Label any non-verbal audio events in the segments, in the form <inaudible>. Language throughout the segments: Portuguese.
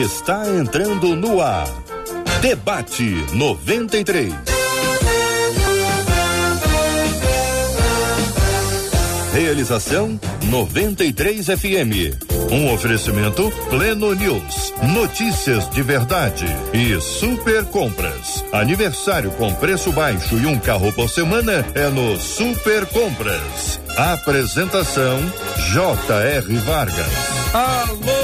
está entrando no ar. Debate 93. Realização 93 FM. Um oferecimento Pleno News. Notícias de verdade e super compras. Aniversário com preço baixo e um carro por semana é no Super Compras. Apresentação J.R. Vargas. Alô,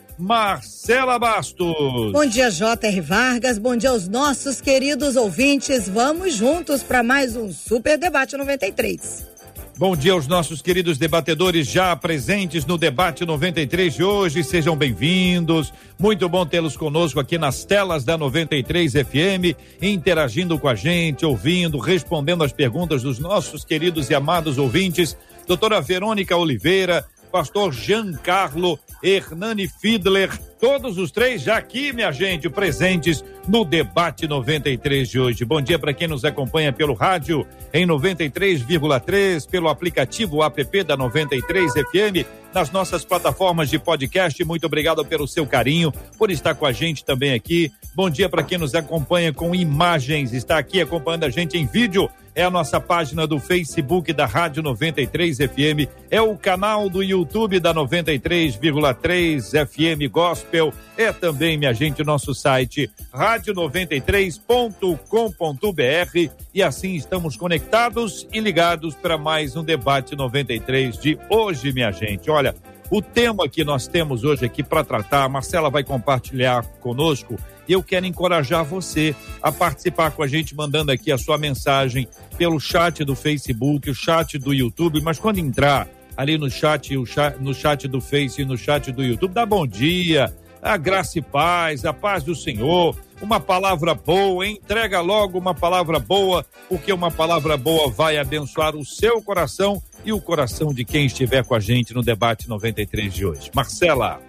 Marcela Bastos. Bom dia, J.R. Vargas. Bom dia aos nossos queridos ouvintes. Vamos juntos para mais um Super Debate 93. Bom dia aos nossos queridos debatedores já presentes no debate 93 de hoje. Sejam bem-vindos. Muito bom tê-los conosco aqui nas telas da 93 FM, interagindo com a gente, ouvindo, respondendo as perguntas dos nossos queridos e amados ouvintes. Doutora Verônica Oliveira, pastor Giancarlo Hernani Fiedler, todos os três já aqui, minha gente, presentes no debate 93 de hoje. Bom dia para quem nos acompanha pelo rádio em 93,3, pelo aplicativo app da 93 FM, nas nossas plataformas de podcast. Muito obrigado pelo seu carinho, por estar com a gente também aqui. Bom dia para quem nos acompanha com imagens, está aqui acompanhando a gente em vídeo é a nossa página do Facebook da Rádio 93 FM, é o canal do YouTube da 93,3 FM Gospel, é também, minha gente, o nosso site rádio93.com.br e assim estamos conectados e ligados para mais um debate 93 de hoje, minha gente. Olha, o tema que nós temos hoje aqui para tratar, a Marcela vai compartilhar conosco e eu quero encorajar você a participar com a gente, mandando aqui a sua mensagem pelo chat do Facebook, o chat do YouTube, mas quando entrar ali no chat, no chat do Face e no chat do YouTube, dá bom dia, a graça e paz, a paz do Senhor, uma palavra boa, entrega logo uma palavra boa, porque uma palavra boa vai abençoar o seu coração e o coração de quem estiver com a gente no debate 93 de hoje. Marcela.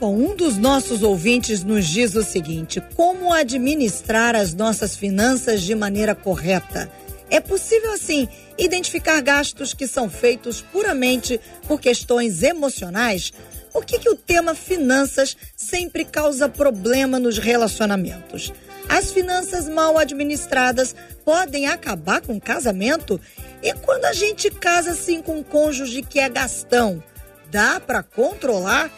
Bom, um dos nossos ouvintes nos diz o seguinte: como administrar as nossas finanças de maneira correta? É possível, assim, identificar gastos que são feitos puramente por questões emocionais? Por que, que o tema finanças sempre causa problema nos relacionamentos? As finanças mal administradas podem acabar com o casamento? E quando a gente casa assim com um cônjuge que é gastão, dá para controlar?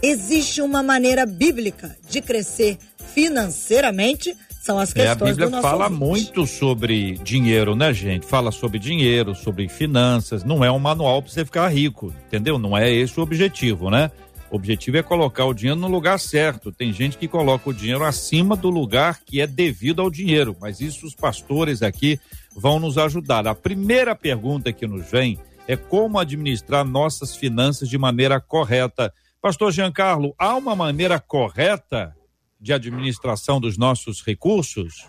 Existe uma maneira bíblica de crescer financeiramente? São as questões é, a Bíblia fala ouvinte. muito sobre dinheiro, né, gente? Fala sobre dinheiro, sobre finanças. Não é um manual para você ficar rico, entendeu? Não é esse o objetivo, né? O objetivo é colocar o dinheiro no lugar certo. Tem gente que coloca o dinheiro acima do lugar que é devido ao dinheiro, mas isso os pastores aqui vão nos ajudar. A primeira pergunta que nos vem é como administrar nossas finanças de maneira correta. Pastor Giancarlo, há uma maneira correta de administração dos nossos recursos?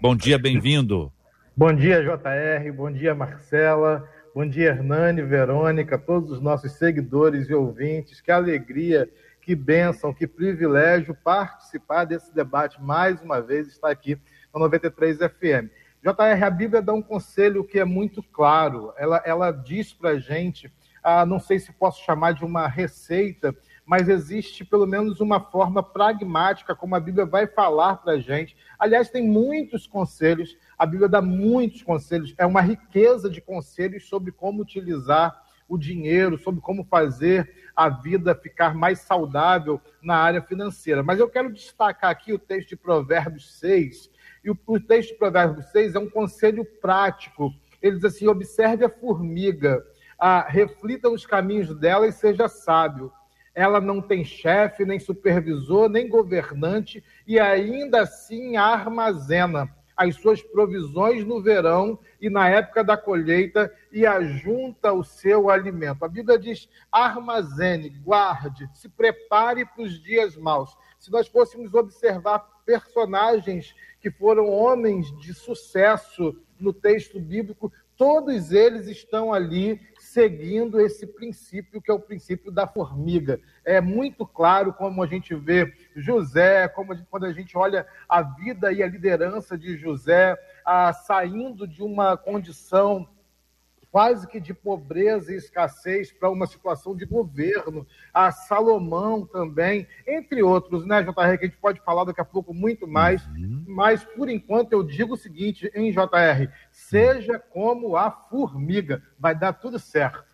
Bom dia, bem-vindo. Bom dia, JR. Bom dia, Marcela. Bom dia, Hernani, Verônica, todos os nossos seguidores e ouvintes. Que alegria, que bênção, que privilégio participar desse debate mais uma vez, estar aqui no 93 FM. JR, a Bíblia dá um conselho que é muito claro. Ela, ela diz para a gente, ah, não sei se posso chamar de uma receita, mas existe pelo menos uma forma pragmática como a Bíblia vai falar para a gente. Aliás, tem muitos conselhos, a Bíblia dá muitos conselhos, é uma riqueza de conselhos sobre como utilizar o dinheiro, sobre como fazer a vida ficar mais saudável na área financeira. Mas eu quero destacar aqui o texto de Provérbios 6. E o, o texto de Provérbios 6 é um conselho prático. Ele diz assim: observe a formiga, ah, reflita nos caminhos dela e seja sábio ela não tem chefe, nem supervisor, nem governante, e ainda assim armazena as suas provisões no verão e na época da colheita e ajunta o seu alimento. A Bíblia diz: armazene, guarde, se prepare para os dias maus. Se nós fôssemos observar personagens que foram homens de sucesso no texto bíblico, todos eles estão ali seguindo esse princípio que é o princípio da formiga. É muito claro como a gente vê José, como a gente, quando a gente olha a vida e a liderança de José, a, saindo de uma condição quase que de pobreza e escassez para uma situação de governo, a Salomão também, entre outros, né, JR, que a gente pode falar daqui a pouco muito mais, uhum. mas por enquanto eu digo o seguinte, em JR, seja como a formiga, vai dar tudo certo.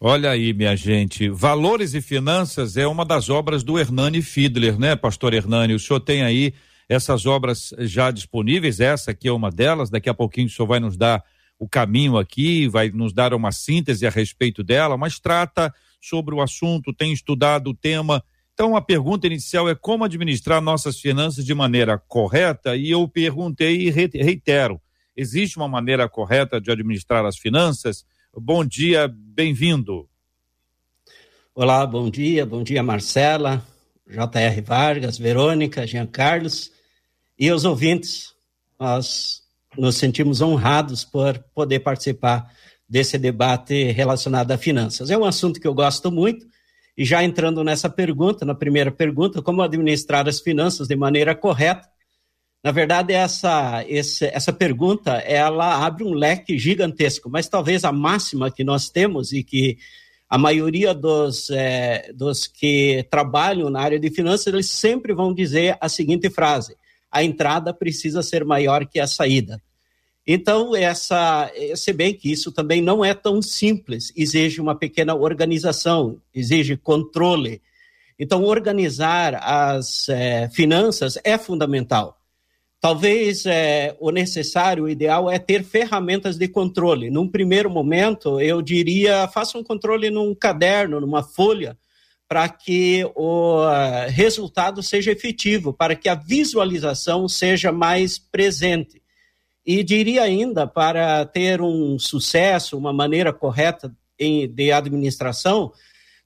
Olha aí, minha gente, Valores e Finanças é uma das obras do Hernani Fiedler, né, pastor Hernani? O senhor tem aí essas obras já disponíveis, essa aqui é uma delas, daqui a pouquinho o senhor vai nos dar o caminho aqui, vai nos dar uma síntese a respeito dela, mas trata sobre o assunto, tem estudado o tema. Então, a pergunta inicial é como administrar nossas finanças de maneira correta, e eu perguntei e reitero: existe uma maneira correta de administrar as finanças? Bom dia, bem-vindo. Olá, bom dia, bom dia, Marcela, J.R. Vargas, Verônica, Jean Carlos e os ouvintes. Nós nos sentimos honrados por poder participar desse debate relacionado a finanças. É um assunto que eu gosto muito, e já entrando nessa pergunta, na primeira pergunta, como administrar as finanças de maneira correta, na verdade, essa, essa pergunta, ela abre um leque gigantesco, mas talvez a máxima que nós temos e que a maioria dos, é, dos que trabalham na área de finanças, eles sempre vão dizer a seguinte frase, a entrada precisa ser maior que a saída. Então, essa, se bem que isso também não é tão simples, exige uma pequena organização, exige controle. Então, organizar as é, finanças é fundamental. Talvez é, o necessário, o ideal é ter ferramentas de controle. Num primeiro momento, eu diria, faça um controle num caderno, numa folha, para que o uh, resultado seja efetivo, para que a visualização seja mais presente. E diria ainda, para ter um sucesso, uma maneira correta em, de administração,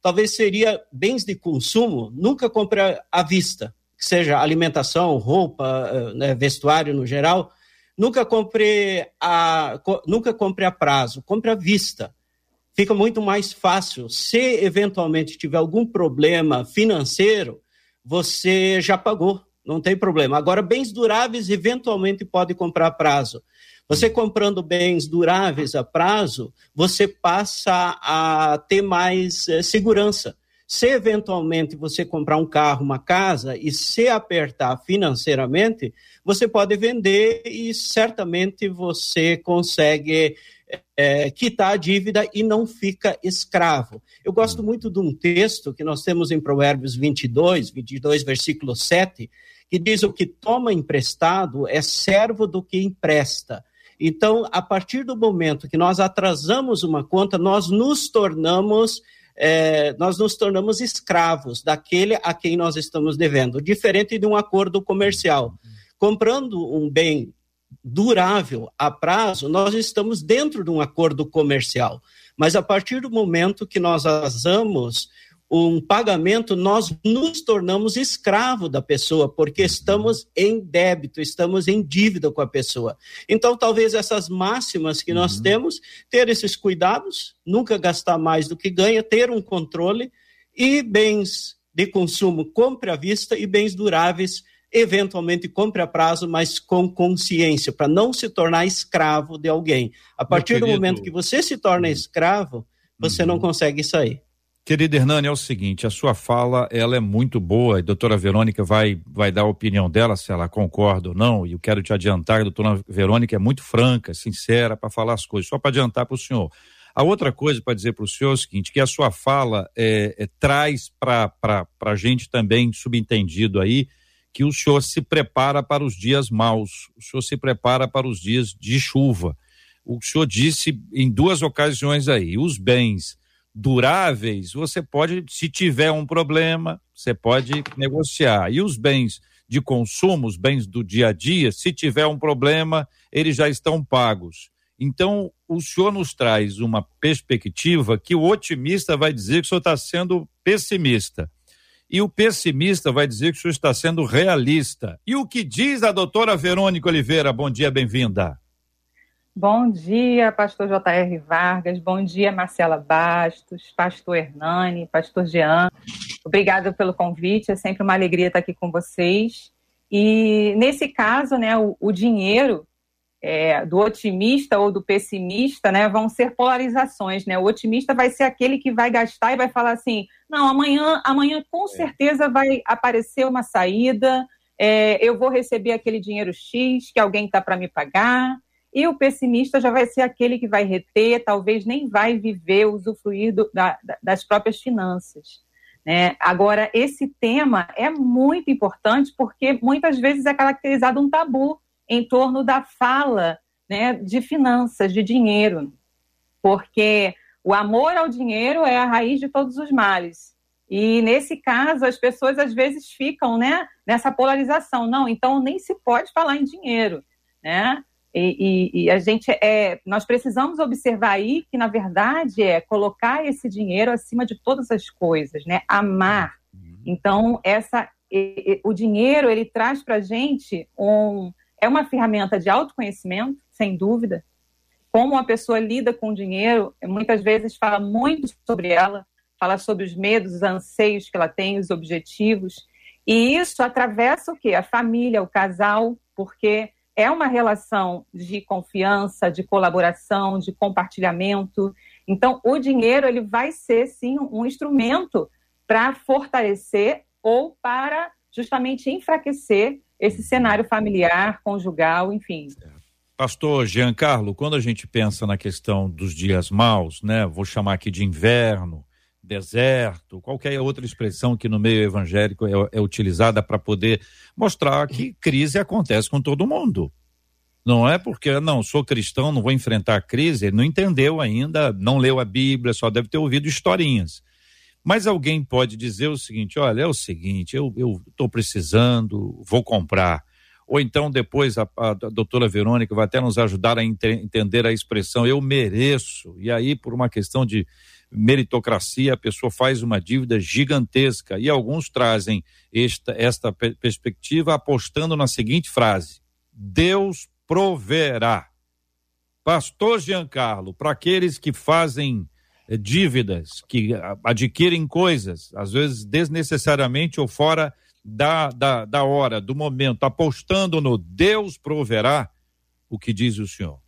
talvez seria bens de consumo, nunca compre à vista, seja alimentação, roupa, eh, né, vestuário no geral, nunca compre a, nunca compre a prazo, compre à vista. Fica muito mais fácil. Se eventualmente tiver algum problema financeiro, você já pagou não tem problema. Agora, bens duráveis, eventualmente pode comprar a prazo. Você comprando bens duráveis a prazo, você passa a ter mais é, segurança. Se eventualmente você comprar um carro, uma casa e se apertar financeiramente, você pode vender e certamente você consegue é, quitar a dívida e não fica escravo. Eu gosto muito de um texto que nós temos em Provérbios 22, 22, versículo 7, que diz o que toma emprestado é servo do que empresta. Então, a partir do momento que nós atrasamos uma conta, nós nos tornamos é, nós nos tornamos escravos daquele a quem nós estamos devendo, diferente de um acordo comercial. Comprando um bem durável a prazo, nós estamos dentro de um acordo comercial. Mas a partir do momento que nós atrasamos um pagamento, nós nos tornamos escravo da pessoa, porque estamos em débito, estamos em dívida com a pessoa. Então, talvez essas máximas que nós uhum. temos, ter esses cuidados, nunca gastar mais do que ganha, ter um controle e bens de consumo compre à vista e bens duráveis eventualmente compre a prazo, mas com consciência, para não se tornar escravo de alguém. A partir do momento que você se torna uhum. escravo, você uhum. não consegue sair. Querida Hernani, é o seguinte, a sua fala, ela é muito boa, a doutora Verônica vai, vai dar a opinião dela, se ela concorda ou não, e eu quero te adiantar a doutora Verônica é muito franca, sincera para falar as coisas, só para adiantar para o senhor. A outra coisa para dizer para o senhor é o seguinte, que a sua fala é, é, traz para a gente também subentendido aí, que o senhor se prepara para os dias maus, o senhor se prepara para os dias de chuva. O senhor disse em duas ocasiões aí, os bens duráveis, você pode, se tiver um problema, você pode negociar. E os bens de consumo, os bens do dia a dia, se tiver um problema, eles já estão pagos. Então, o senhor nos traz uma perspectiva que o otimista vai dizer que o senhor está sendo pessimista. E o pessimista vai dizer que o senhor está sendo realista. E o que diz a doutora Verônica Oliveira? Bom dia, bem-vinda. Bom dia, pastor J.R. Vargas. Bom dia, Marcela Bastos, pastor Hernani, pastor Jean. Obrigada pelo convite. É sempre uma alegria estar aqui com vocês. E nesse caso, né, o, o dinheiro é, do otimista ou do pessimista, né, vão ser polarizações, né? O otimista vai ser aquele que vai gastar e vai falar assim, não, amanhã, amanhã com é. certeza vai aparecer uma saída, é, eu vou receber aquele dinheiro X que alguém está para me pagar. E o pessimista já vai ser aquele que vai reter, talvez nem vai viver, usufruir do, da, das próprias finanças. Né? Agora, esse tema é muito importante porque muitas vezes é caracterizado um tabu em torno da fala né, de finanças, de dinheiro, porque o amor ao dinheiro é a raiz de todos os males. E nesse caso, as pessoas às vezes ficam né, nessa polarização. Não, então nem se pode falar em dinheiro. Né? E, e, e, a gente é, nós precisamos observar aí que na verdade é colocar esse dinheiro acima de todas as coisas, né? Amar. Uhum. Então essa, o dinheiro ele traz para a gente um, é uma ferramenta de autoconhecimento, sem dúvida. Como uma pessoa lida com o dinheiro, muitas vezes fala muito sobre ela, fala sobre os medos, os anseios que ela tem, os objetivos. E isso atravessa o quê? A família, o casal, porque é uma relação de confiança, de colaboração, de compartilhamento. Então, o dinheiro ele vai ser sim um instrumento para fortalecer ou para justamente enfraquecer esse cenário familiar, conjugal, enfim. Pastor Giancarlo, quando a gente pensa na questão dos dias maus, né, vou chamar aqui de inverno, deserto, qualquer outra expressão que no meio evangélico é, é utilizada para poder mostrar que crise acontece com todo mundo. Não é porque, não, sou cristão, não vou enfrentar a crise, ele não entendeu ainda, não leu a Bíblia, só deve ter ouvido historinhas. Mas alguém pode dizer o seguinte: olha, é o seguinte, eu estou precisando, vou comprar. Ou então, depois, a, a, doutora Verônica vai até nos ajudar a ent entender a expressão eu mereço. E aí, por uma questão de meritocracia, a pessoa faz uma dívida gigantesca. E alguns trazem esta, esta perspectiva apostando na seguinte frase: Deus proverá. Pastor Giancarlo, para aqueles que fazem eh, dívidas, que adquirem coisas, às vezes desnecessariamente ou fora da, da, da hora, do momento, apostando no Deus proverá, o que diz o senhor?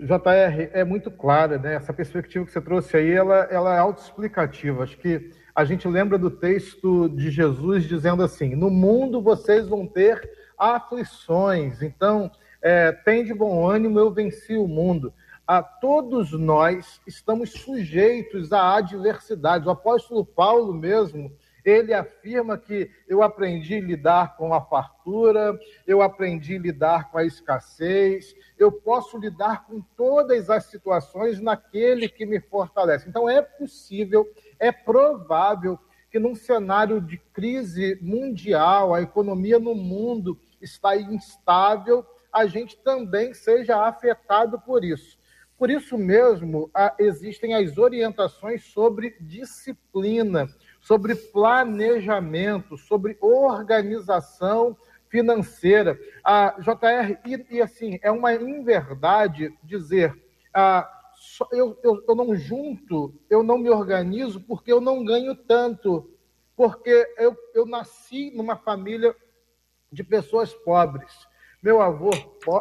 JR, é muito clara, né? Essa perspectiva que você trouxe aí, ela, ela é autoexplicativa. Acho que a gente lembra do texto de Jesus dizendo assim: No mundo vocês vão ter aflições, então é, tem de bom ânimo, eu venci o mundo. A todos nós estamos sujeitos a adversidades. O apóstolo Paulo mesmo, ele afirma que eu aprendi a lidar com a fartura, eu aprendi a lidar com a escassez, eu posso lidar com todas as situações naquele que me fortalece. Então é possível, é provável que num cenário de crise mundial, a economia no mundo está instável, a gente também seja afetado por isso. Por isso mesmo, existem as orientações sobre disciplina, sobre planejamento, sobre organização financeira. A JR, e, e assim, é uma inverdade dizer, ah, eu, eu, eu não junto, eu não me organizo porque eu não ganho tanto, porque eu, eu nasci numa família de pessoas pobres. Meu avô,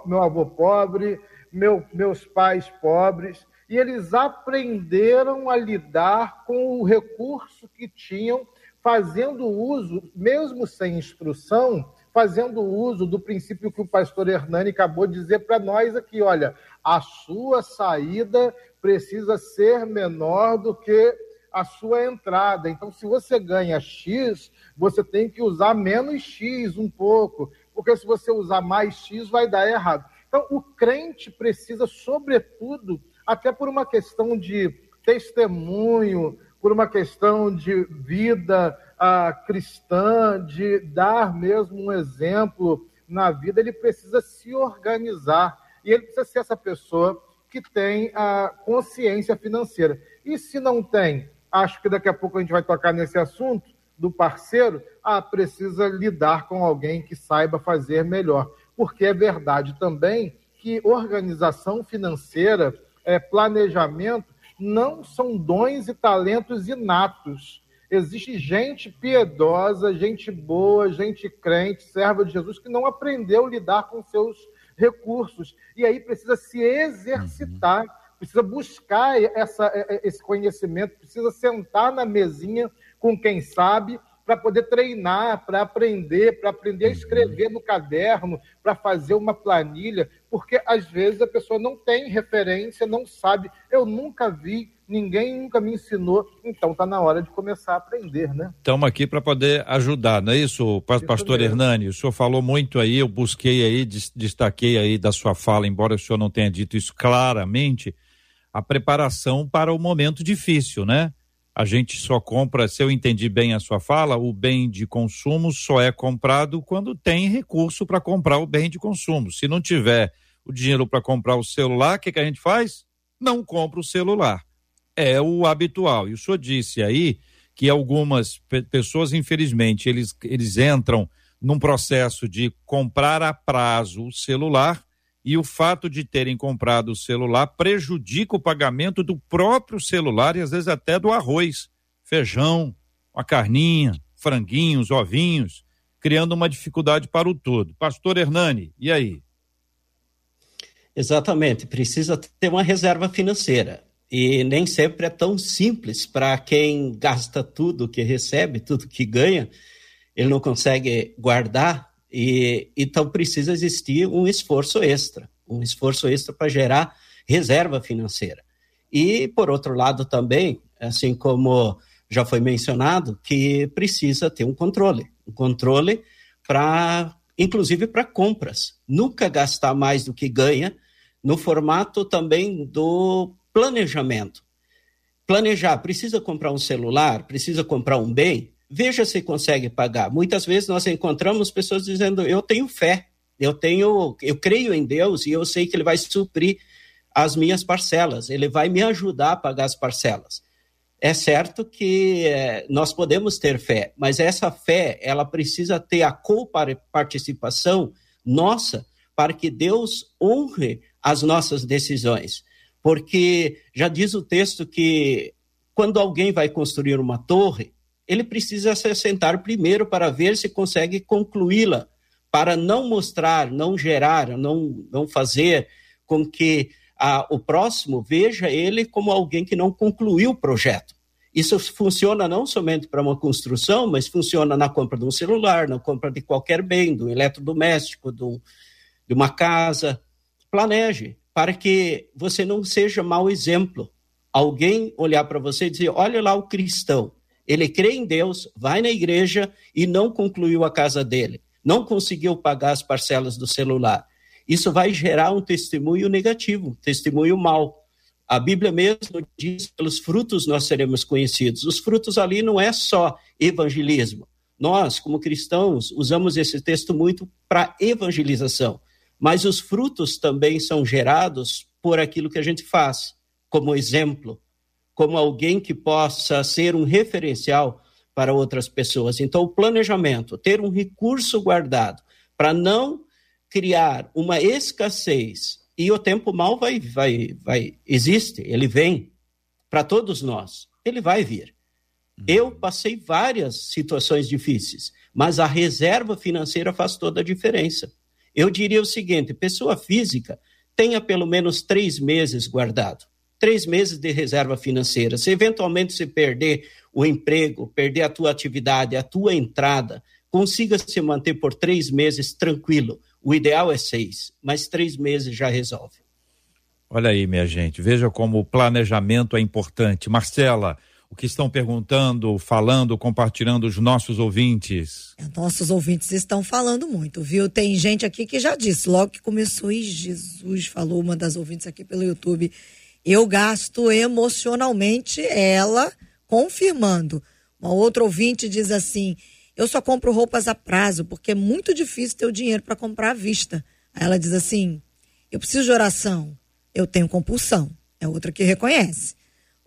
meu avô pobre, meu, meus pais pobres, e eles aprenderam a lidar com o recurso que tinham, fazendo uso, mesmo sem instrução, fazendo uso do princípio que o pastor Hernani acabou de dizer para nós aqui: olha, a sua saída precisa ser menor do que a sua entrada. Então, se você ganha X, você tem que usar menos X um pouco, porque se você usar mais X, vai dar errado. Então, o crente precisa, sobretudo, até por uma questão de testemunho, por uma questão de vida ah, cristã, de dar mesmo um exemplo na vida, ele precisa se organizar e ele precisa ser essa pessoa que tem a consciência financeira. E se não tem, acho que daqui a pouco a gente vai tocar nesse assunto do parceiro, ah, precisa lidar com alguém que saiba fazer melhor. Porque é verdade também que organização financeira, é, planejamento, não são dons e talentos inatos. Existe gente piedosa, gente boa, gente crente, serva de Jesus, que não aprendeu a lidar com seus recursos. E aí precisa se exercitar, precisa buscar essa, esse conhecimento, precisa sentar na mesinha com quem sabe para poder treinar, para aprender, para aprender a uhum. escrever no caderno, para fazer uma planilha, porque às vezes a pessoa não tem referência, não sabe. Eu nunca vi, ninguém nunca me ensinou, então está na hora de começar a aprender, né? Estamos aqui para poder ajudar, não é isso, pastor isso Hernani? O senhor falou muito aí, eu busquei aí, destaquei aí da sua fala, embora o senhor não tenha dito isso claramente, a preparação para o momento difícil, né? A gente só compra, se eu entendi bem a sua fala, o bem de consumo só é comprado quando tem recurso para comprar o bem de consumo. Se não tiver o dinheiro para comprar o celular, o que, que a gente faz? Não compra o celular. É o habitual. E o senhor disse aí que algumas pessoas, infelizmente, eles, eles entram num processo de comprar a prazo o celular e o fato de terem comprado o celular prejudica o pagamento do próprio celular e às vezes até do arroz, feijão, a carninha, franguinhos, ovinhos, criando uma dificuldade para o todo. Pastor Hernani, e aí? Exatamente, precisa ter uma reserva financeira. E nem sempre é tão simples para quem gasta tudo que recebe, tudo que ganha, ele não consegue guardar e, então precisa existir um esforço extra, um esforço extra para gerar reserva financeira. E, por outro lado, também, assim como já foi mencionado, que precisa ter um controle. Um controle para, inclusive, para compras. Nunca gastar mais do que ganha, no formato também do planejamento. Planejar, precisa comprar um celular, precisa comprar um bem, veja se consegue pagar. Muitas vezes nós encontramos pessoas dizendo: eu tenho fé, eu tenho, eu creio em Deus e eu sei que Ele vai suprir as minhas parcelas, Ele vai me ajudar a pagar as parcelas. É certo que é, nós podemos ter fé, mas essa fé ela precisa ter a coparticipação nossa para que Deus honre as nossas decisões. Porque já diz o texto que quando alguém vai construir uma torre, ele precisa se assentar primeiro para ver se consegue concluí-la, para não mostrar, não gerar, não, não fazer com que a, o próximo veja ele como alguém que não concluiu o projeto. Isso funciona não somente para uma construção, mas funciona na compra de um celular, na compra de qualquer bem, do eletrodoméstico, do, de uma casa. Planeje para que você não seja mau exemplo. Alguém olhar para você e dizer: olha lá o cristão ele crê em Deus, vai na igreja e não concluiu a casa dele, não conseguiu pagar as parcelas do celular. Isso vai gerar um testemunho negativo, um testemunho mau. A Bíblia mesmo diz: pelos frutos nós seremos conhecidos. Os frutos ali não é só evangelismo. Nós, como cristãos, usamos esse texto muito para evangelização, mas os frutos também são gerados por aquilo que a gente faz, como exemplo, como alguém que possa ser um referencial para outras pessoas. Então, o planejamento, ter um recurso guardado para não criar uma escassez e o tempo mal vai vai vai existe, ele vem para todos nós. Ele vai vir. Uhum. Eu passei várias situações difíceis, mas a reserva financeira faz toda a diferença. Eu diria o seguinte: pessoa física tenha pelo menos três meses guardado três meses de reserva financeira. Se eventualmente se perder o emprego, perder a tua atividade, a tua entrada, consiga se manter por três meses tranquilo. O ideal é seis, mas três meses já resolve. Olha aí, minha gente, veja como o planejamento é importante. Marcela, o que estão perguntando, falando, compartilhando os nossos ouvintes? Nossos ouvintes estão falando muito, viu? Tem gente aqui que já disse, logo que começou, e Jesus falou, uma das ouvintes aqui pelo YouTube, eu gasto emocionalmente, ela confirmando. Uma outra ouvinte diz assim: eu só compro roupas a prazo, porque é muito difícil ter o dinheiro para comprar à vista. Aí ela diz assim: eu preciso de oração, eu tenho compulsão. É outra que reconhece.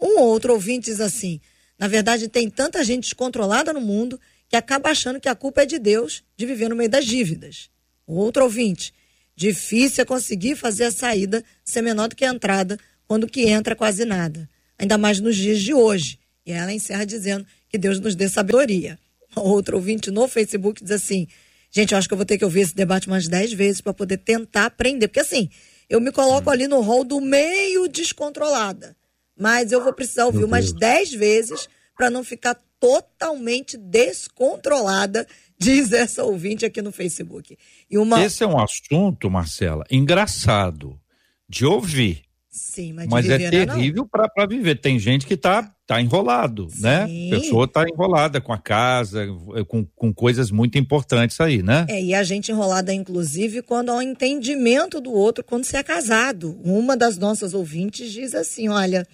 Um outro ouvinte diz assim: na verdade, tem tanta gente descontrolada no mundo que acaba achando que a culpa é de Deus de viver no meio das dívidas. Outro ouvinte: difícil é conseguir fazer a saída ser menor do que a entrada, quando que entra quase nada. Ainda mais nos dias de hoje. E ela encerra dizendo que Deus nos dê sabedoria. <laughs> Outro ouvinte no Facebook diz assim: gente, eu acho que eu vou ter que ouvir esse debate umas dez vezes para poder tentar aprender. Porque assim, eu me coloco ali no rol do meio descontrolada. Mas eu vou precisar ouvir umas dez vezes para não ficar totalmente descontrolada, <laughs> diz essa ouvinte aqui no Facebook. E uma... Esse é um assunto, Marcela, engraçado de ouvir. Sim, mas, mas é terrível para viver. Tem gente que está tá enrolado, né? Sim. né? A pessoa está enrolada com a casa, com, com coisas muito importantes aí, né? É, e a gente enrolada, inclusive, quando há um entendimento do outro quando se é casado. Uma das nossas ouvintes diz assim: olha,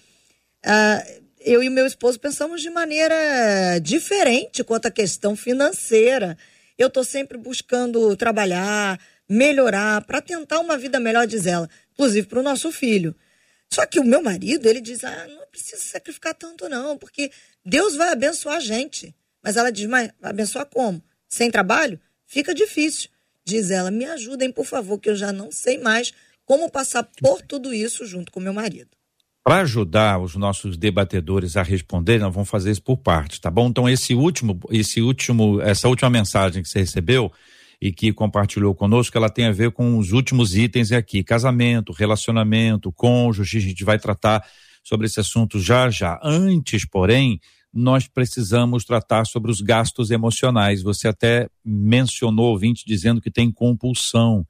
uh, eu e meu esposo pensamos de maneira diferente quanto à questão financeira. Eu estou sempre buscando trabalhar, melhorar, para tentar uma vida melhor, diz ela, inclusive para o nosso filho. Só que o meu marido, ele diz: ah, não precisa sacrificar tanto, não, porque Deus vai abençoar a gente. Mas ela diz: mas abençoar como? Sem trabalho? Fica difícil. Diz ela: me ajudem, por favor, que eu já não sei mais como passar por tudo isso junto com meu marido. Para ajudar os nossos debatedores a responder, nós vamos fazer isso por parte, tá bom? Então esse último, esse último, essa última mensagem que você recebeu e que compartilhou conosco, ela tem a ver com os últimos itens aqui: casamento, relacionamento, cônjuge. A gente vai tratar sobre esse assunto já já. Antes, porém, nós precisamos tratar sobre os gastos emocionais. Você até mencionou ouvinte dizendo que tem compulsão.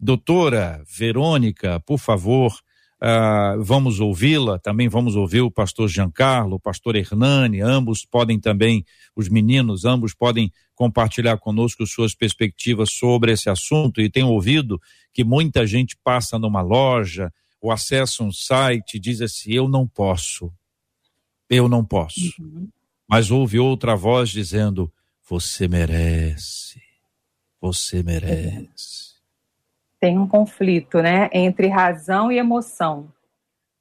Doutora Verônica, por favor, Uh, vamos ouvi-la, também vamos ouvir o pastor Giancarlo, o pastor Hernani, ambos podem também, os meninos, ambos podem compartilhar conosco suas perspectivas sobre esse assunto e tenho ouvido que muita gente passa numa loja ou acessa um site e diz assim, eu não posso, eu não posso. Uhum. Mas ouve outra voz dizendo, você merece, você merece tem um conflito né, entre razão e emoção.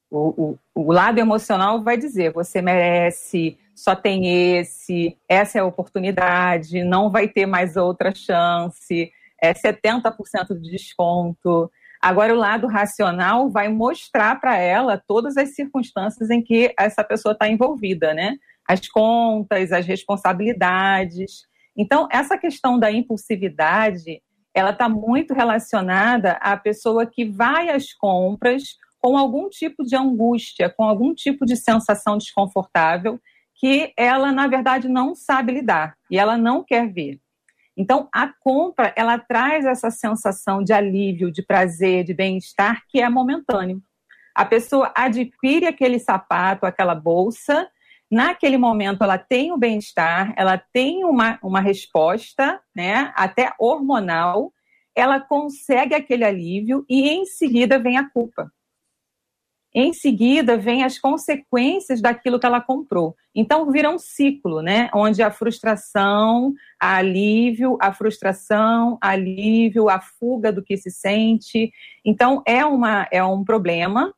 O, o, o, lado emocional vai dizer: você merece, só tem esse, essa é a oportunidade, não vai ter mais outra chance, é 70% de desconto. Agora, o lado racional vai mostrar para ela todas as circunstâncias em que essa pessoa está envolvida, né? As contas, as responsabilidades. Então, essa questão da impulsividade ela está muito relacionada à pessoa que vai às compras com algum tipo de angústia, com algum tipo de sensação desconfortável que ela, na verdade, não sabe lidar e ela não quer ver. Então, a compra, ela traz essa sensação de alívio, de prazer, de bem-estar que é momentâneo. A pessoa adquire aquele sapato, aquela bolsa, naquele momento ela tem o bem-estar, ela tem uma, uma resposta, né, até hormonal, ela consegue aquele alívio e em seguida vem a culpa. Em seguida vem as consequências daquilo que ela comprou. Então vira um ciclo, né, onde a frustração, a alívio, a frustração, alívio, a fuga do que se sente. Então é uma é um problema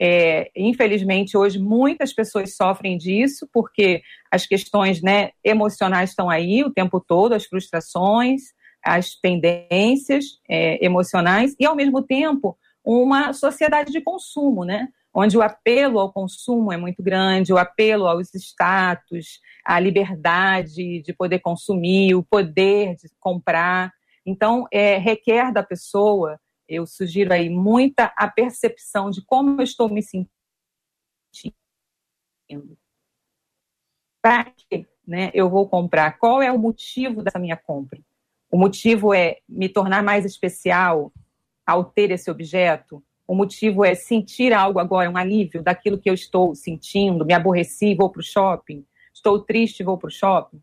é, infelizmente, hoje muitas pessoas sofrem disso, porque as questões né, emocionais estão aí o tempo todo, as frustrações, as pendências é, emocionais, e ao mesmo tempo uma sociedade de consumo, né? onde o apelo ao consumo é muito grande, o apelo aos status, a liberdade de poder consumir, o poder de comprar. Então, é, requer da pessoa eu sugiro aí muita a percepção de como eu estou me sentindo. Para que né, eu vou comprar? Qual é o motivo dessa minha compra? O motivo é me tornar mais especial ao ter esse objeto? O motivo é sentir algo agora, um alívio daquilo que eu estou sentindo, me aborreci, vou para o shopping, estou triste, vou para o shopping.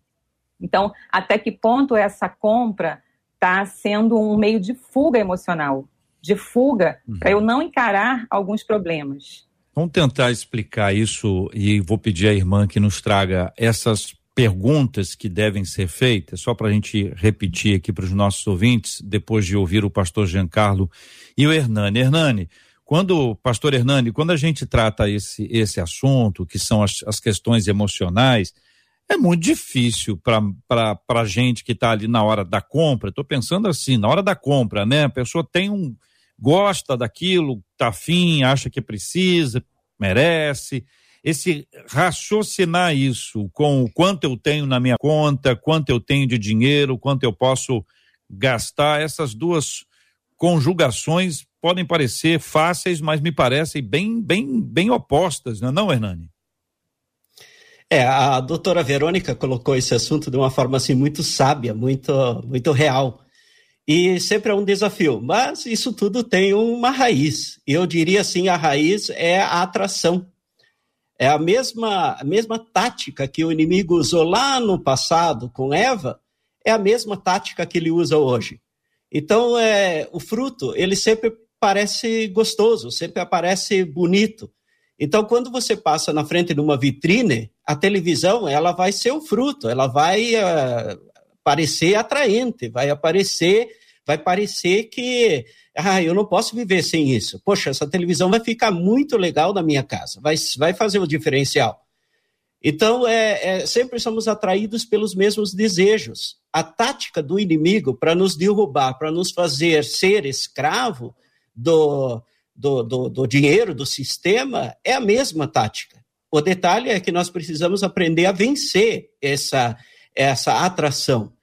Então, até que ponto essa compra está sendo um meio de fuga emocional? De fuga, uhum. para eu não encarar alguns problemas. Vamos tentar explicar isso e vou pedir à irmã que nos traga essas perguntas que devem ser feitas, só para a gente repetir aqui para os nossos ouvintes, depois de ouvir o pastor Giancarlo e o Hernani. Hernani, quando, pastor Hernani, quando a gente trata esse, esse assunto, que são as, as questões emocionais, é muito difícil para a gente que está ali na hora da compra. Estou pensando assim, na hora da compra, né? A pessoa tem um. Gosta daquilo, tá afim, acha que precisa, merece. Esse raciocinar isso com o quanto eu tenho na minha conta, quanto eu tenho de dinheiro, quanto eu posso gastar, essas duas conjugações podem parecer fáceis, mas me parecem bem, bem, bem opostas, não é não, Hernani? É, a doutora Verônica colocou esse assunto de uma forma assim muito sábia, muito, muito real. E sempre é um desafio, mas isso tudo tem uma raiz. Eu diria assim, a raiz é a atração. É a mesma, a mesma tática que o inimigo usou lá no passado com Eva, é a mesma tática que ele usa hoje. Então, é, o fruto, ele sempre parece gostoso, sempre aparece bonito. Então, quando você passa na frente de uma vitrine, a televisão ela vai ser o fruto, ela vai uh, parecer atraente, vai aparecer, vai parecer que ah, eu não posso viver sem isso. Poxa, essa televisão vai ficar muito legal na minha casa, vai, vai fazer o diferencial. Então, é, é, sempre somos atraídos pelos mesmos desejos. A tática do inimigo para nos derrubar, para nos fazer ser escravo do, do, do, do dinheiro, do sistema, é a mesma tática. O detalhe é que nós precisamos aprender a vencer essa, essa atração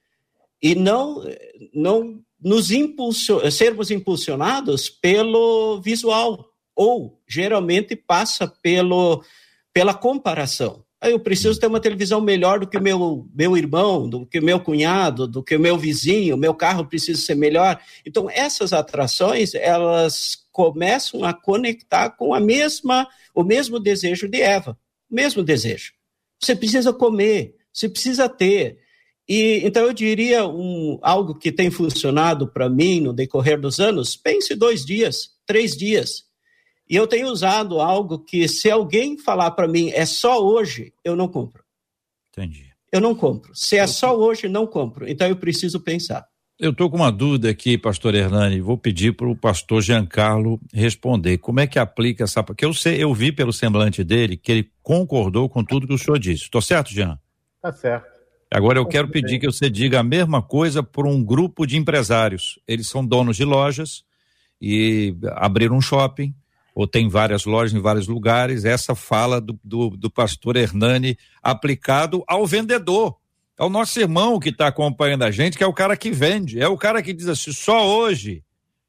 e não, não nos impulsion, sermos impulsionados pelo visual, ou geralmente passa pelo, pela comparação. Eu preciso ter uma televisão melhor do que meu, meu irmão, do que meu cunhado, do que meu vizinho, meu carro precisa ser melhor. Então, essas atrações, elas começam a conectar com a mesma, o mesmo desejo de Eva, o mesmo desejo. Você precisa comer, você precisa ter. E então eu diria um, algo que tem funcionado para mim no decorrer dos anos. Pense dois dias, três dias. E eu tenho usado algo que, se alguém falar para mim é só hoje, eu não compro. Entendi. Eu não compro. Se é só hoje, não compro. Então eu preciso pensar. Eu estou com uma dúvida aqui, pastor Hernani. Vou pedir para o pastor Giancarlo responder. Como é que aplica essa. Porque eu sei, eu vi pelo semblante dele que ele concordou com tudo que o senhor disse. Estou certo, Jean? Tá certo. Agora eu quero pedir que você diga a mesma coisa para um grupo de empresários. Eles são donos de lojas e abriram um shopping, ou tem várias lojas em vários lugares. Essa fala do, do, do pastor Hernani aplicado ao vendedor. É o nosso irmão que está acompanhando a gente, que é o cara que vende. É o cara que diz assim, só hoje.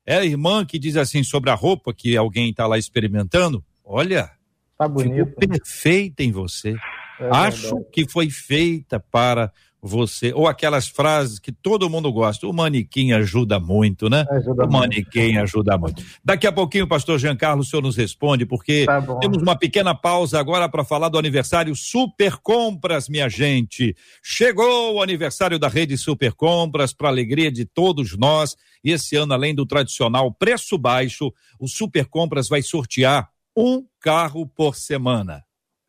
É a irmã que diz assim sobre a roupa que alguém está lá experimentando. Olha, tá bonito. ficou perfeita em você. É Acho que foi feita para você, ou aquelas frases que todo mundo gosta, o manequim ajuda muito, né? Ajuda o manequim muito. ajuda muito. Daqui a pouquinho, pastor Giancarlo, o senhor nos responde, porque tá temos uma pequena pausa agora para falar do aniversário Super Compras, minha gente. Chegou o aniversário da rede Super Compras, para alegria de todos nós, e esse ano, além do tradicional preço baixo, o Super Compras vai sortear um carro por semana.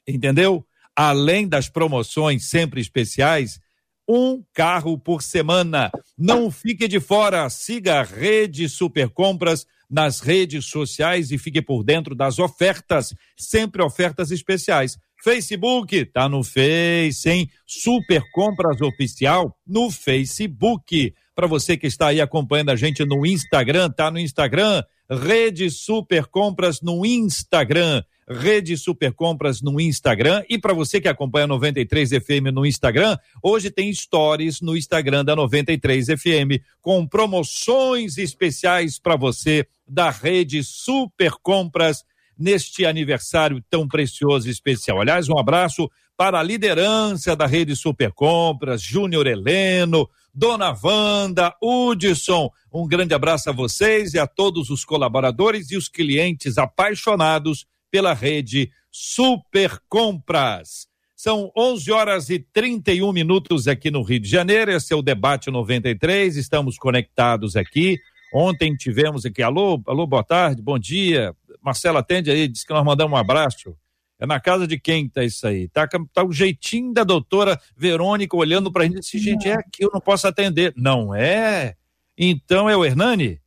Entendeu? Além das promoções sempre especiais, um carro por semana. Não fique de fora, siga a Rede Super Compras nas redes sociais e fique por dentro das ofertas, sempre ofertas especiais. Facebook, tá no Face, hein? Super Compras Oficial no Facebook. Para você que está aí acompanhando a gente no Instagram, tá no Instagram, Rede Super Compras no Instagram. Rede Super Compras no Instagram. E para você que acompanha 93 FM no Instagram, hoje tem stories no Instagram da 93 FM com promoções especiais para você da Rede Super Compras neste aniversário tão precioso e especial. Aliás, um abraço para a liderança da Rede Super Compras, Júnior Heleno, Dona Wanda, Hudson. Um grande abraço a vocês e a todos os colaboradores e os clientes apaixonados pela rede Super Compras. São 11 horas e 31 minutos aqui no Rio de Janeiro. Esse é o debate 93. Estamos conectados aqui. Ontem tivemos aqui, alô, alô, boa tarde, bom dia. Marcela, atende aí, disse que nós mandamos um abraço. É na casa de quem tá isso aí? Tá, tá o jeitinho da doutora Verônica olhando pra gente e disse, gente, é aqui, eu não posso atender. Não é? Então é o Hernani?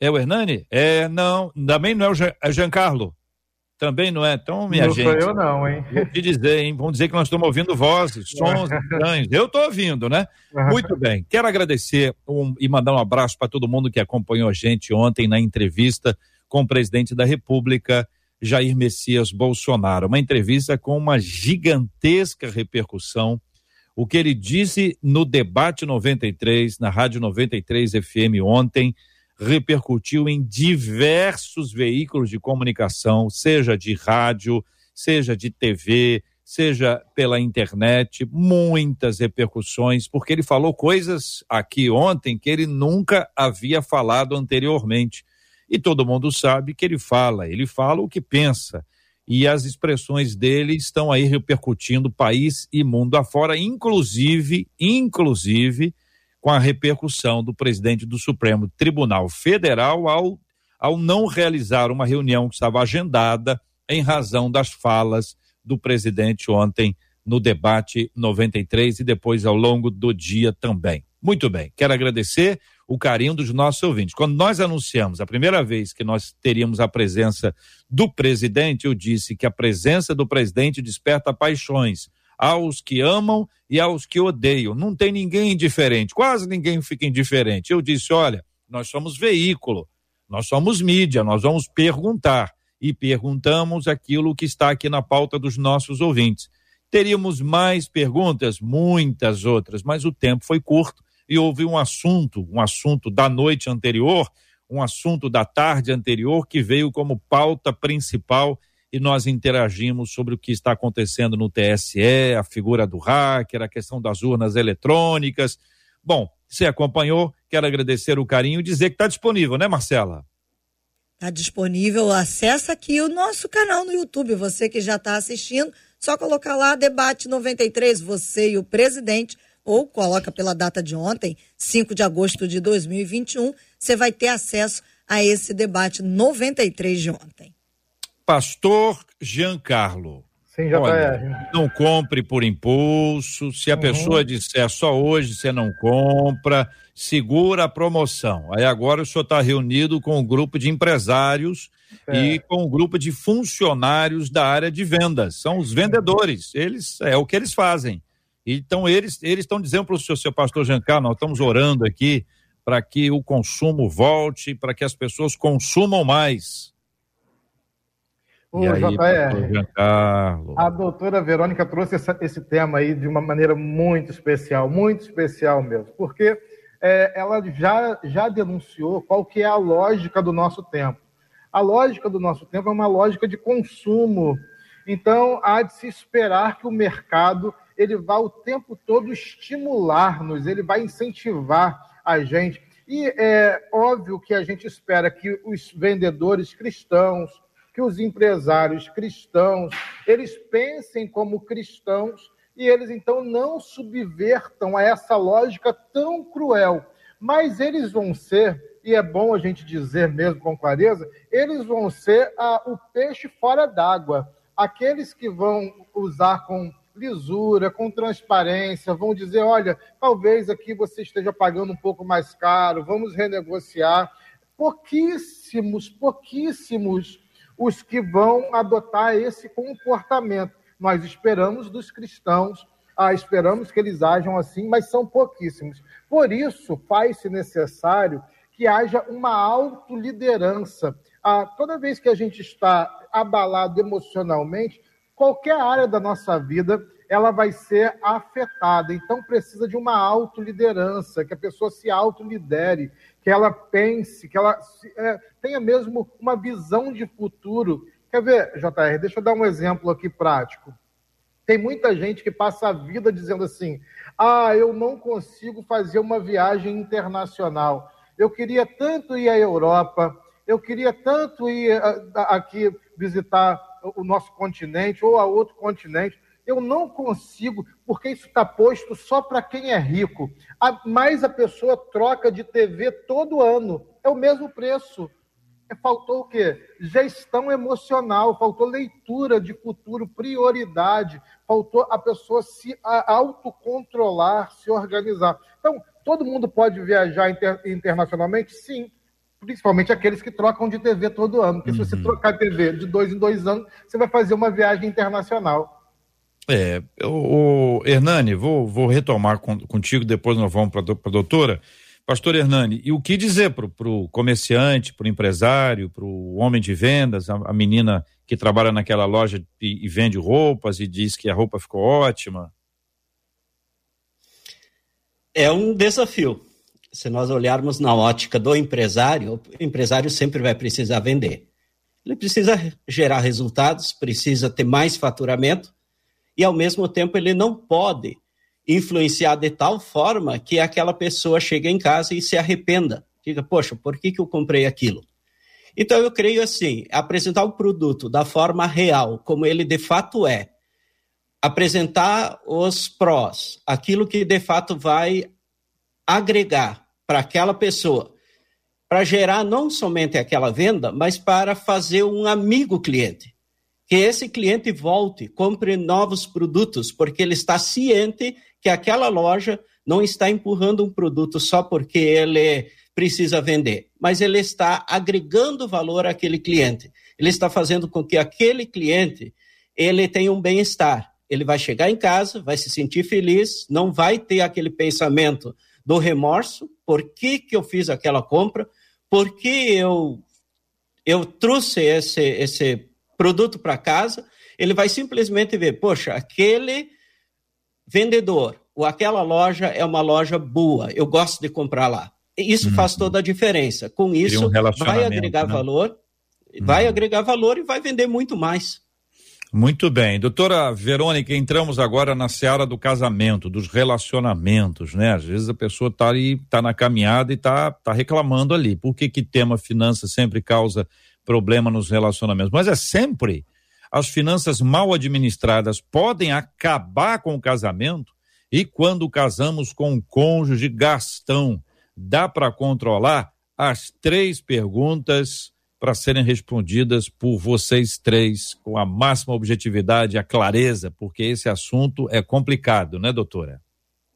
É o Hernani? É, não, também não é o Jean, é Giancarlo. Também não é. Então, minha não gente. Não sou eu, não, hein? Vou te dizer, hein? Vamos dizer que nós estamos ouvindo vozes, <laughs> sons estranhos. Eu estou ouvindo, né? Muito bem. Quero agradecer um, e mandar um abraço para todo mundo que acompanhou a gente ontem na entrevista com o presidente da República, Jair Messias Bolsonaro. Uma entrevista com uma gigantesca repercussão. O que ele disse no debate 93, na Rádio 93 FM ontem repercutiu em diversos veículos de comunicação, seja de rádio, seja de TV, seja pela internet, muitas repercussões, porque ele falou coisas aqui ontem que ele nunca havia falado anteriormente. E todo mundo sabe que ele fala, ele fala o que pensa. E as expressões dele estão aí repercutindo país e mundo afora, inclusive, inclusive, com a repercussão do presidente do Supremo Tribunal Federal ao, ao não realizar uma reunião que estava agendada em razão das falas do presidente ontem no debate 93 e depois ao longo do dia também. Muito bem, quero agradecer o carinho dos nossos ouvintes. Quando nós anunciamos a primeira vez que nós teríamos a presença do presidente, eu disse que a presença do presidente desperta paixões aos que amam e aos que odeiam. Não tem ninguém indiferente, quase ninguém fica indiferente. Eu disse: olha, nós somos veículo, nós somos mídia, nós vamos perguntar e perguntamos aquilo que está aqui na pauta dos nossos ouvintes. Teríamos mais perguntas, muitas outras, mas o tempo foi curto e houve um assunto, um assunto da noite anterior, um assunto da tarde anterior que veio como pauta principal e nós interagimos sobre o que está acontecendo no TSE, a figura do hacker, a questão das urnas eletrônicas. Bom, você acompanhou, quero agradecer o carinho e dizer que está disponível, né, Marcela? Está disponível, acessa aqui o nosso canal no YouTube, você que já está assistindo, só colocar lá Debate 93, você e o presidente, ou coloca pela data de ontem, 5 de agosto de 2021, você vai ter acesso a esse debate 93 de ontem. Pastor Giancarlo. Sim, já Olha, Não compre por impulso. Se a uhum. pessoa disser só hoje você não compra, segura a promoção. Aí agora o senhor está reunido com um grupo de empresários é. e com um grupo de funcionários da área de vendas. São os vendedores. Eles é o que eles fazem. Então eles eles estão dizendo para o senhor, seu pastor Giancarlo, nós estamos orando aqui para que o consumo volte, para que as pessoas consumam mais. O aí, JR, a doutora Verônica trouxe essa, esse tema aí de uma maneira muito especial, muito especial mesmo, porque é, ela já, já denunciou qual que é a lógica do nosso tempo. A lógica do nosso tempo é uma lógica de consumo. Então, há de se esperar que o mercado ele vá o tempo todo estimular-nos, ele vai incentivar a gente. E é óbvio que a gente espera que os vendedores cristãos, que os empresários cristãos, eles pensem como cristãos e eles então não subvertam a essa lógica tão cruel. Mas eles vão ser, e é bom a gente dizer mesmo com clareza, eles vão ser ah, o peixe fora d'água. Aqueles que vão usar com lisura, com transparência, vão dizer: olha, talvez aqui você esteja pagando um pouco mais caro, vamos renegociar. Pouquíssimos, pouquíssimos os que vão adotar esse comportamento. Nós esperamos dos cristãos, ah, esperamos que eles ajam assim, mas são pouquíssimos. Por isso, faz-se necessário que haja uma autoliderança. Ah, toda vez que a gente está abalado emocionalmente, qualquer área da nossa vida ela vai ser afetada. Então precisa de uma autoliderança, que a pessoa se autolidere, que ela pense, que ela é, tenha mesmo uma visão de futuro. Quer ver, JR, deixa eu dar um exemplo aqui prático. Tem muita gente que passa a vida dizendo assim: ah, eu não consigo fazer uma viagem internacional. Eu queria tanto ir à Europa, eu queria tanto ir aqui visitar o nosso continente ou a outro continente. Eu não consigo, porque isso está posto só para quem é rico. A, a pessoa troca de TV todo ano. É o mesmo preço. faltou o quê? Gestão emocional, faltou leitura de futuro, prioridade, faltou a pessoa se autocontrolar, se organizar. Então, todo mundo pode viajar inter, internacionalmente? Sim, principalmente aqueles que trocam de TV todo ano. Porque uhum. se você uhum. trocar TV de dois em dois anos, você vai fazer uma viagem internacional. É, o, o Hernani, vou, vou retomar com, contigo, depois nós vamos para a doutora. Pastor Hernani, e o que dizer para o comerciante, para o empresário, para o homem de vendas, a, a, menina que trabalha naquela loja e, e, vende roupas e diz que a roupa ficou ótima? É um desafio. Se nós olharmos na ótica do empresário, o empresário sempre vai precisar vender. Ele precisa gerar resultados, precisa ter mais faturamento e, ao mesmo tempo, ele não pode influenciar de tal forma que aquela pessoa chegue em casa e se arrependa. Diga, poxa, por que, que eu comprei aquilo? Então, eu creio assim: apresentar o produto da forma real, como ele de fato é, apresentar os prós, aquilo que de fato vai agregar para aquela pessoa, para gerar não somente aquela venda, mas para fazer um amigo cliente. Que esse cliente volte, compre novos produtos, porque ele está ciente que aquela loja não está empurrando um produto só porque ele precisa vender, mas ele está agregando valor àquele cliente. Ele está fazendo com que aquele cliente ele tenha um bem-estar. Ele vai chegar em casa, vai se sentir feliz, não vai ter aquele pensamento do remorso, por que, que eu fiz aquela compra, por que eu, eu trouxe esse, esse produto para casa, ele vai simplesmente ver, poxa, aquele vendedor ou aquela loja é uma loja boa, eu gosto de comprar lá. Isso uhum. faz toda a diferença. Com isso, um vai agregar né? valor, vai uhum. agregar valor e vai vender muito mais. Muito bem. Doutora Verônica, entramos agora na seara do casamento, dos relacionamentos, né? Às vezes a pessoa está ali, está na caminhada e está tá reclamando ali. Por que que tema finanças sempre causa problema nos relacionamentos? Mas é sempre as finanças mal administradas podem acabar com o casamento e quando casamos com um cônjuge gastão, dá para controlar? As três perguntas para serem respondidas por vocês três com a máxima objetividade a clareza, porque esse assunto é complicado, né, doutora?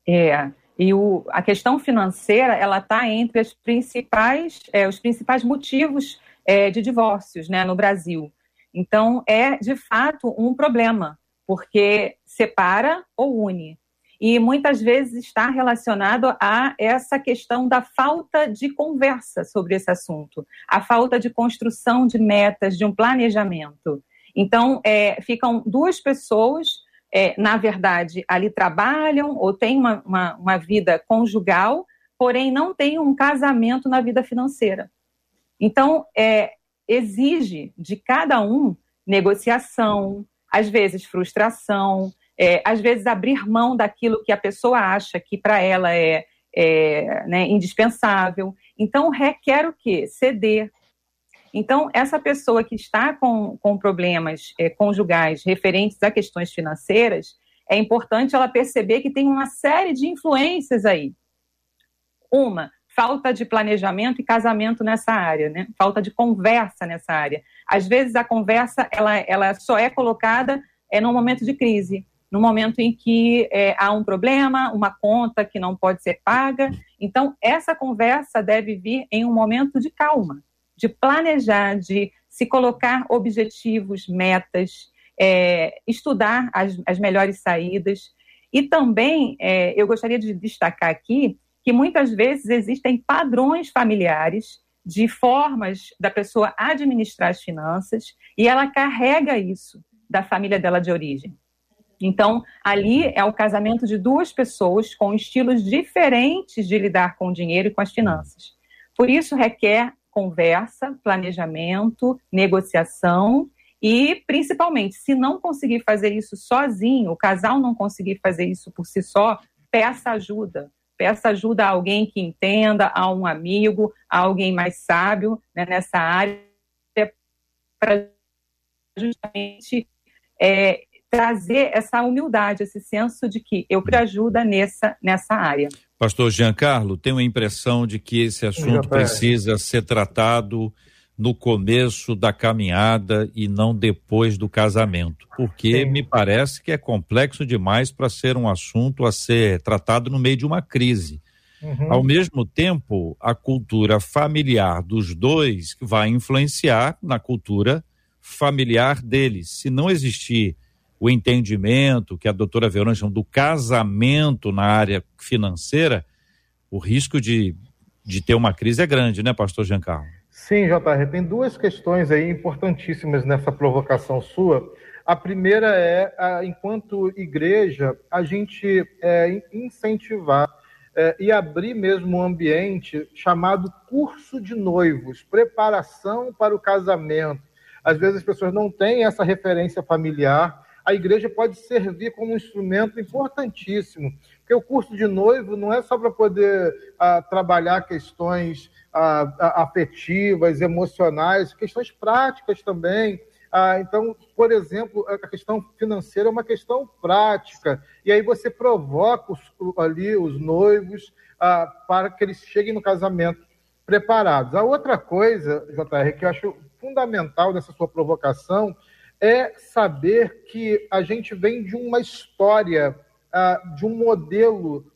É. E o, a questão financeira, ela está entre as principais, é, os principais motivos é, de divórcios né, no Brasil. Então, é de fato um problema, porque separa ou une. E muitas vezes está relacionado a essa questão da falta de conversa sobre esse assunto, a falta de construção de metas, de um planejamento. Então, é, ficam duas pessoas, é, na verdade, ali trabalham ou têm uma, uma, uma vida conjugal, porém não têm um casamento na vida financeira. Então, é, exige de cada um negociação, às vezes frustração, é, às vezes abrir mão daquilo que a pessoa acha que para ela é, é né, indispensável. Então, requer o quê? Ceder. Então, essa pessoa que está com, com problemas é, conjugais referentes a questões financeiras, é importante ela perceber que tem uma série de influências aí. Uma, falta de planejamento e casamento nessa área, né? Falta de conversa nessa área. Às vezes a conversa ela, ela só é colocada é no momento de crise, no momento em que é, há um problema, uma conta que não pode ser paga. Então essa conversa deve vir em um momento de calma, de planejar, de se colocar objetivos, metas, é, estudar as, as melhores saídas. E também é, eu gostaria de destacar aqui que muitas vezes existem padrões familiares de formas da pessoa administrar as finanças e ela carrega isso da família dela de origem. Então, ali é o casamento de duas pessoas com estilos diferentes de lidar com o dinheiro e com as finanças. Por isso, requer conversa, planejamento, negociação e, principalmente, se não conseguir fazer isso sozinho, o casal não conseguir fazer isso por si só, peça ajuda peça ajuda a alguém que entenda, a um amigo, a alguém mais sábio né, nessa área, para justamente é, trazer essa humildade, esse senso de que eu ajuda nessa, nessa área. Pastor Giancarlo, tenho a impressão de que esse assunto precisa ser tratado no começo da caminhada e não depois do casamento, porque Sim. me parece que é complexo demais para ser um assunto a ser tratado no meio de uma crise. Uhum. Ao mesmo tempo, a cultura familiar dos dois vai influenciar na cultura familiar deles. Se não existir o entendimento que a doutora Verônica chama do casamento na área financeira, o risco de, de ter uma crise é grande, né, pastor Giancarlo? Sim, JR, tem duas questões aí importantíssimas nessa provocação sua. A primeira é, enquanto igreja, a gente é, incentivar é, e abrir mesmo um ambiente chamado curso de noivos, preparação para o casamento. Às vezes as pessoas não têm essa referência familiar. A igreja pode servir como um instrumento importantíssimo, porque o curso de noivo não é só para poder ah, trabalhar questões afetivas, emocionais, questões práticas também. Ah, então, por exemplo, a questão financeira é uma questão prática. E aí você provoca os, ali os noivos ah, para que eles cheguem no casamento preparados. A outra coisa, JR, que eu acho fundamental nessa sua provocação é saber que a gente vem de uma história, ah, de um modelo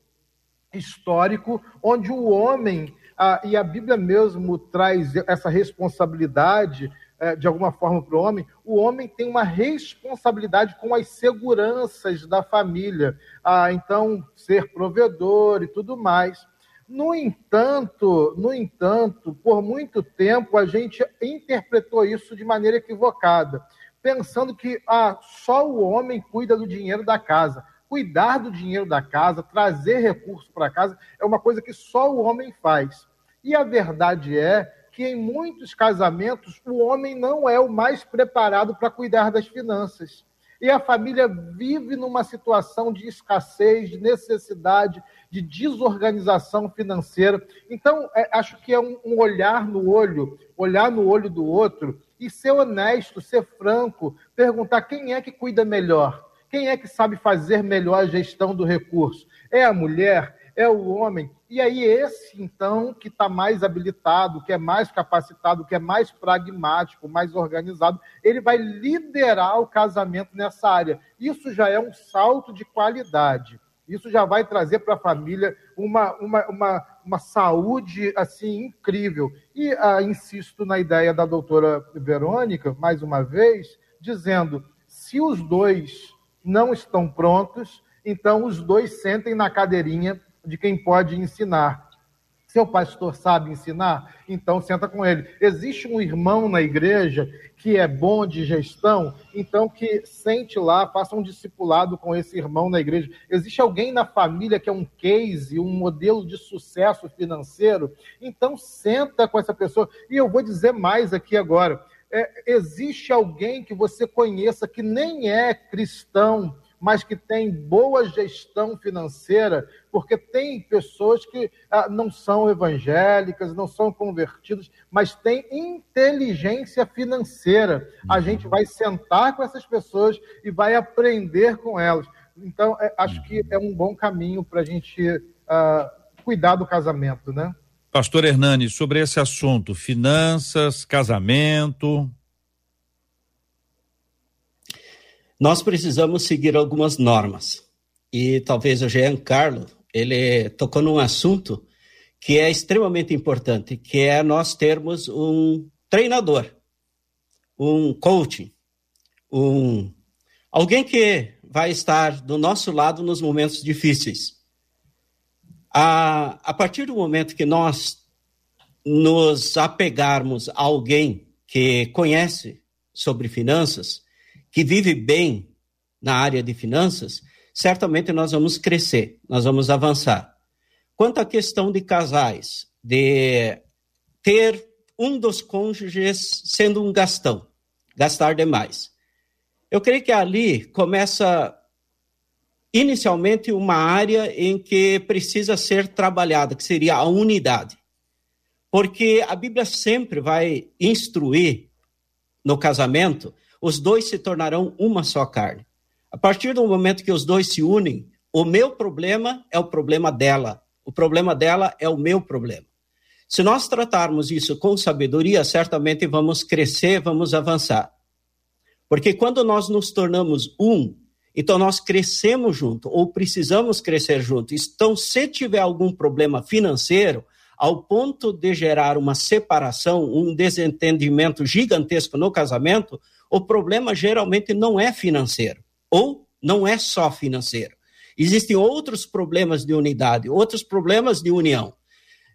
histórico onde o homem ah, e a Bíblia mesmo traz essa responsabilidade eh, de alguma forma para o homem, o homem tem uma responsabilidade com as seguranças da família. Ah, então, ser provedor e tudo mais. No entanto, no entanto, por muito tempo a gente interpretou isso de maneira equivocada, pensando que ah, só o homem cuida do dinheiro da casa. Cuidar do dinheiro da casa, trazer recursos para casa, é uma coisa que só o homem faz. E a verdade é que em muitos casamentos o homem não é o mais preparado para cuidar das finanças. E a família vive numa situação de escassez, de necessidade, de desorganização financeira. Então, é, acho que é um, um olhar no olho, olhar no olho do outro e ser honesto, ser franco, perguntar quem é que cuida melhor, quem é que sabe fazer melhor a gestão do recurso. É a mulher? É o homem? E aí, esse, então, que está mais habilitado, que é mais capacitado, que é mais pragmático, mais organizado, ele vai liderar o casamento nessa área. Isso já é um salto de qualidade. Isso já vai trazer para a família uma, uma, uma, uma, saúde assim incrível. E ah, insisto na ideia da doutora Verônica, mais uma vez, dizendo: se os dois não estão prontos, então os dois sentem na cadeirinha de quem pode ensinar. Seu pastor sabe ensinar? Então senta com ele. Existe um irmão na igreja que é bom de gestão, então que sente lá, faça um discipulado com esse irmão na igreja. Existe alguém na família que é um case, um modelo de sucesso financeiro, então senta com essa pessoa. E eu vou dizer mais aqui agora. É, existe alguém que você conheça que nem é cristão, mas que tem boa gestão financeira, porque tem pessoas que ah, não são evangélicas, não são convertidas, mas têm inteligência financeira. A uhum. gente vai sentar com essas pessoas e vai aprender com elas. Então, é, acho que é um bom caminho para a gente ah, cuidar do casamento, né? Pastor Hernani, sobre esse assunto, finanças, casamento, nós precisamos seguir algumas normas. E talvez o Jean Carlo, ele tocou num assunto que é extremamente importante, que é nós termos um treinador, um coaching, um alguém que vai estar do nosso lado nos momentos difíceis. A, a partir do momento que nós nos apegarmos a alguém que conhece sobre finanças, que vive bem na área de finanças, certamente nós vamos crescer, nós vamos avançar. Quanto à questão de casais, de ter um dos cônjuges sendo um gastão, gastar demais. Eu creio que ali começa inicialmente uma área em que precisa ser trabalhada, que seria a unidade. Porque a Bíblia sempre vai instruir no casamento os dois se tornarão uma só carne. A partir do momento que os dois se unem, o meu problema é o problema dela, o problema dela é o meu problema. Se nós tratarmos isso com sabedoria, certamente vamos crescer, vamos avançar. Porque quando nós nos tornamos um, então nós crescemos junto, ou precisamos crescer junto. Então, se tiver algum problema financeiro, ao ponto de gerar uma separação, um desentendimento gigantesco no casamento, o problema geralmente não é financeiro, ou não é só financeiro. Existem outros problemas de unidade, outros problemas de união.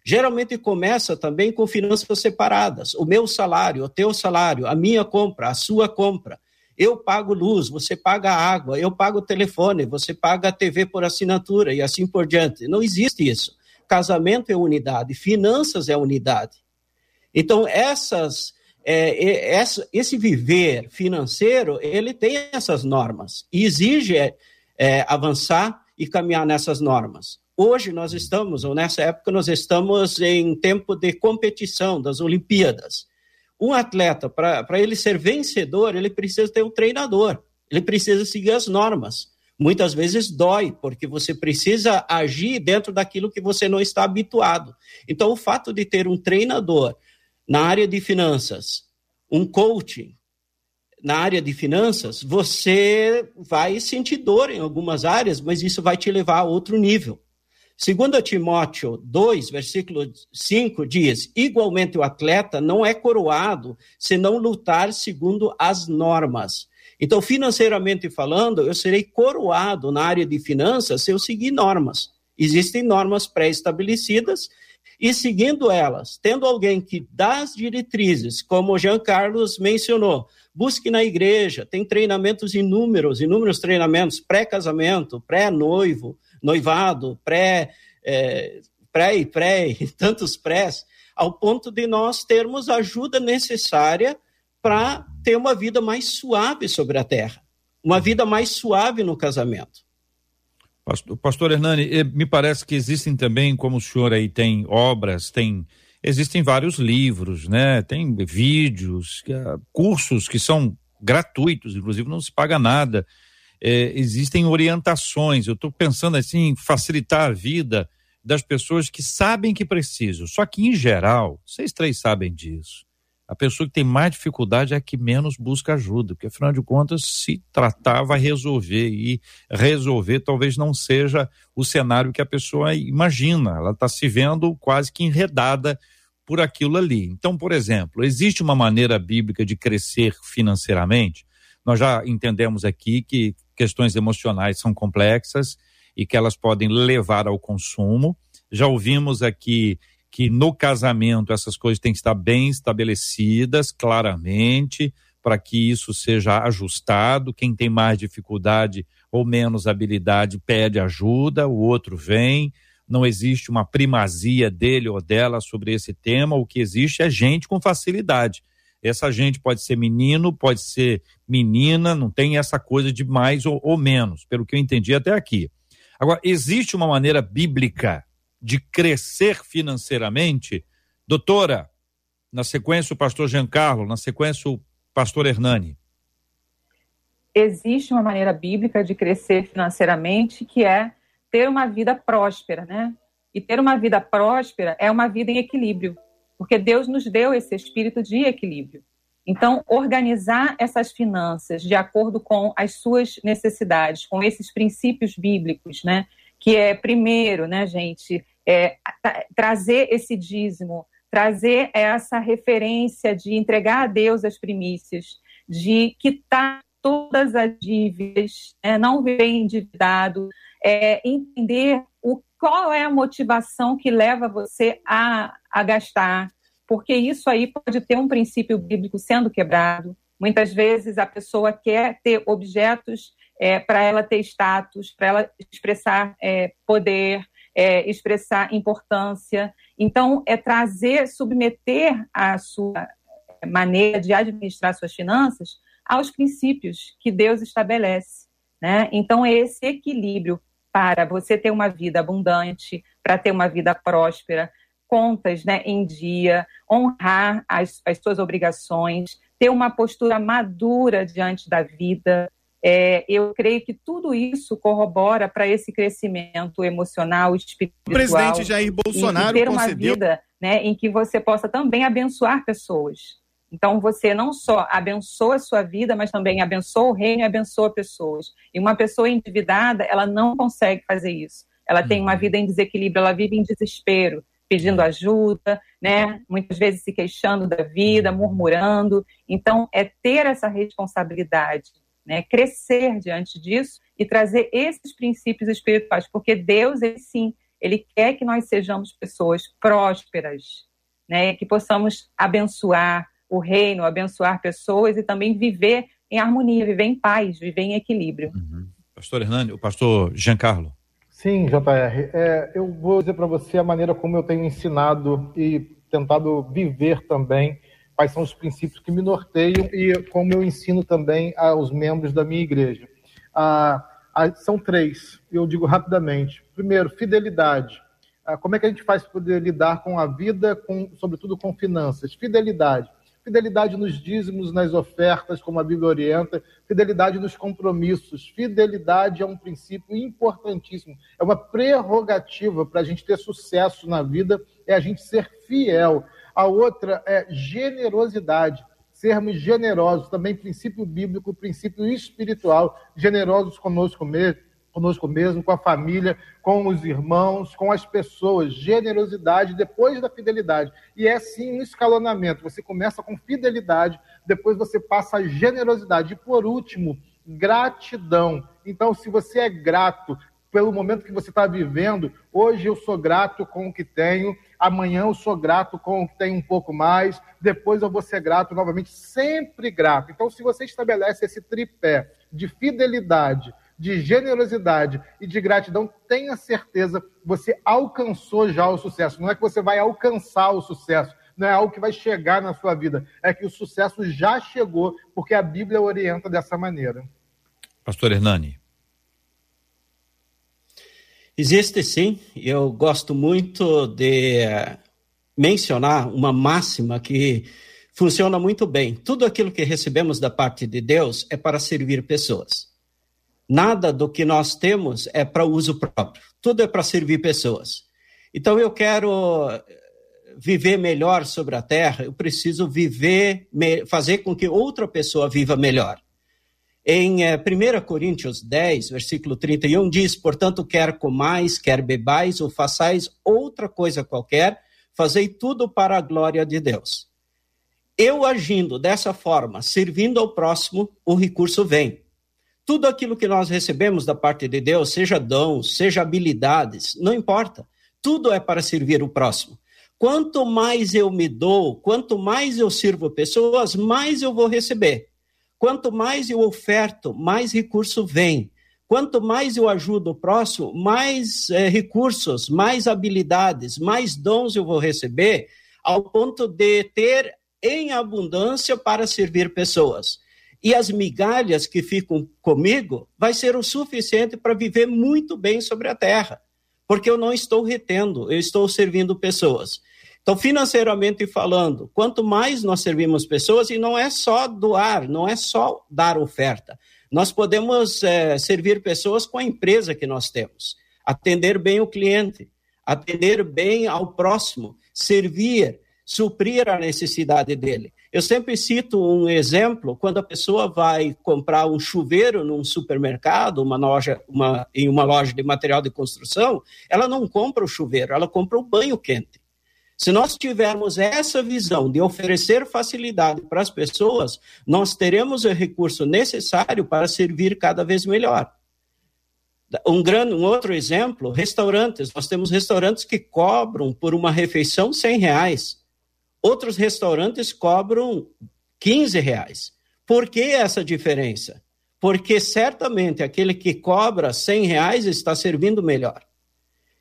Geralmente começa também com finanças separadas. O meu salário, o teu salário, a minha compra, a sua compra. Eu pago luz, você paga água, eu pago telefone, você paga a TV por assinatura e assim por diante. Não existe isso. Casamento é unidade, finanças é unidade. Então, essas, é, esse viver financeiro, ele tem essas normas e exige é, é, avançar e caminhar nessas normas. Hoje nós estamos, ou nessa época, nós estamos em tempo de competição das Olimpíadas. Um atleta, para ele ser vencedor, ele precisa ter um treinador, ele precisa seguir as normas. Muitas vezes dói, porque você precisa agir dentro daquilo que você não está habituado. Então, o fato de ter um treinador na área de finanças, um coaching na área de finanças, você vai sentir dor em algumas áreas, mas isso vai te levar a outro nível. Segundo Timóteo 2, versículo 5, diz, igualmente o atleta não é coroado se não lutar segundo as normas. Então, financeiramente falando, eu serei coroado na área de finanças se eu seguir normas. Existem normas pré-estabelecidas e seguindo elas, tendo alguém que dá as diretrizes, como o Jean Carlos mencionou, busque na igreja, tem treinamentos inúmeros, inúmeros treinamentos, pré-casamento, pré-noivo, noivado, pré, é, pré e pré, <laughs> tantos prés, ao ponto de nós termos a ajuda necessária para ter uma vida mais suave sobre a terra, uma vida mais suave no casamento. Pastor, Hernani, eh, me parece que existem também, como o senhor aí tem obras, tem existem vários livros, né? Tem vídeos, cursos que são gratuitos, inclusive não se paga nada é, existem orientações. Eu estou pensando assim, facilitar a vida das pessoas que sabem que precisam. Só que, em geral, vocês três sabem disso. A pessoa que tem mais dificuldade é a que menos busca ajuda, porque afinal de contas, se tratar, vai resolver. E resolver talvez não seja o cenário que a pessoa imagina. Ela está se vendo quase que enredada por aquilo ali. Então, por exemplo, existe uma maneira bíblica de crescer financeiramente? Nós já entendemos aqui que questões emocionais são complexas e que elas podem levar ao consumo. Já ouvimos aqui que no casamento essas coisas têm que estar bem estabelecidas claramente para que isso seja ajustado. Quem tem mais dificuldade ou menos habilidade pede ajuda, o outro vem. Não existe uma primazia dele ou dela sobre esse tema. O que existe é gente com facilidade essa gente pode ser menino, pode ser menina, não tem essa coisa de mais ou, ou menos, pelo que eu entendi até aqui. Agora, existe uma maneira bíblica de crescer financeiramente? Doutora, na sequência o pastor Giancarlo, na sequência o pastor Hernani. Existe uma maneira bíblica de crescer financeiramente que é ter uma vida próspera, né? E ter uma vida próspera é uma vida em equilíbrio porque Deus nos deu esse espírito de equilíbrio. Então, organizar essas finanças de acordo com as suas necessidades, com esses princípios bíblicos, né? Que é, primeiro, né, gente, é, trazer esse dízimo, trazer essa referência de entregar a Deus as primícias, de quitar todas as dívidas, né, não viver endividado, é, entender o qual é a motivação que leva você a, a gastar, porque isso aí pode ter um princípio bíblico sendo quebrado. Muitas vezes a pessoa quer ter objetos é, para ela ter status, para ela expressar é, poder, é, expressar importância. Então, é trazer, submeter a sua maneira de administrar suas finanças aos princípios que Deus estabelece. Né? Então, é esse equilíbrio para você ter uma vida abundante, para ter uma vida próspera, contas né, em dia, honrar as, as suas obrigações, ter uma postura madura diante da vida. É, eu creio que tudo isso corrobora para esse crescimento emocional, espiritual. O presidente Jair Bolsonaro ter uma vida né, em que você possa também abençoar pessoas. Então, você não só abençoa a sua vida, mas também abençoa o reino e abençoa pessoas. E uma pessoa endividada, ela não consegue fazer isso. Ela tem uma uhum. vida em desequilíbrio, ela vive em desespero, pedindo ajuda, né? Muitas vezes se queixando da vida, murmurando. Então, é ter essa responsabilidade, né? Crescer diante disso e trazer esses princípios espirituais, porque Deus, ele sim, ele quer que nós sejamos pessoas prósperas, né? Que possamos abençoar o reino, abençoar pessoas e também viver em harmonia, viver em paz, viver em equilíbrio. Uhum. Pastor Hernani, o pastor Giancarlo. Sim, JR. É, eu vou dizer para você a maneira como eu tenho ensinado e tentado viver também, quais são os princípios que me norteiam e como eu ensino também aos membros da minha igreja. Ah, ah, são três, eu digo rapidamente. Primeiro, fidelidade. Ah, como é que a gente faz para poder lidar com a vida, com, sobretudo com finanças? Fidelidade fidelidade nos dízimos, nas ofertas, como a Bíblia orienta, fidelidade nos compromissos. Fidelidade é um princípio importantíssimo, é uma prerrogativa para a gente ter sucesso na vida, é a gente ser fiel. A outra é generosidade, sermos generosos, também princípio bíblico, princípio espiritual, generosos conosco mesmo conosco mesmo, com a família, com os irmãos, com as pessoas. Generosidade depois da fidelidade. E é sim um escalonamento. Você começa com fidelidade, depois você passa a generosidade. E por último, gratidão. Então, se você é grato pelo momento que você está vivendo, hoje eu sou grato com o que tenho, amanhã eu sou grato com o que tenho um pouco mais, depois eu vou ser grato novamente, sempre grato. Então, se você estabelece esse tripé de fidelidade, de generosidade e de gratidão, tenha certeza, você alcançou já o sucesso. Não é que você vai alcançar o sucesso, não é algo que vai chegar na sua vida, é que o sucesso já chegou, porque a Bíblia orienta dessa maneira. Pastor Hernani. Existe sim, eu gosto muito de mencionar uma máxima que funciona muito bem. Tudo aquilo que recebemos da parte de Deus é para servir pessoas. Nada do que nós temos é para uso próprio. Tudo é para servir pessoas. Então eu quero eh, viver melhor sobre a terra, eu preciso viver, fazer com que outra pessoa viva melhor. Em 1 eh, Coríntios 10, versículo 31, diz: Portanto, quer comais, quer bebais, ou façais outra coisa qualquer, fazei tudo para a glória de Deus. Eu agindo dessa forma, servindo ao próximo, o recurso vem tudo aquilo que nós recebemos da parte de Deus, seja dons, seja habilidades, não importa. Tudo é para servir o próximo. Quanto mais eu me dou, quanto mais eu sirvo pessoas, mais eu vou receber. Quanto mais eu oferto, mais recurso vem. Quanto mais eu ajudo o próximo, mais é, recursos, mais habilidades, mais dons eu vou receber, ao ponto de ter em abundância para servir pessoas e as migalhas que ficam comigo vai ser o suficiente para viver muito bem sobre a terra, porque eu não estou retendo, eu estou servindo pessoas. Então, financeiramente falando, quanto mais nós servimos pessoas, e não é só doar, não é só dar oferta, nós podemos é, servir pessoas com a empresa que nós temos, atender bem o cliente, atender bem ao próximo, servir, suprir a necessidade dele. Eu sempre cito um exemplo, quando a pessoa vai comprar um chuveiro num supermercado, uma loja, uma, em uma loja de material de construção, ela não compra o chuveiro, ela compra o banho quente. Se nós tivermos essa visão de oferecer facilidade para as pessoas, nós teremos o recurso necessário para servir cada vez melhor. Um, grande, um outro exemplo, restaurantes. Nós temos restaurantes que cobram por uma refeição 100 reais. Outros restaurantes cobram 15 reais. Por que essa diferença? Porque certamente aquele que cobra 100 reais está servindo melhor.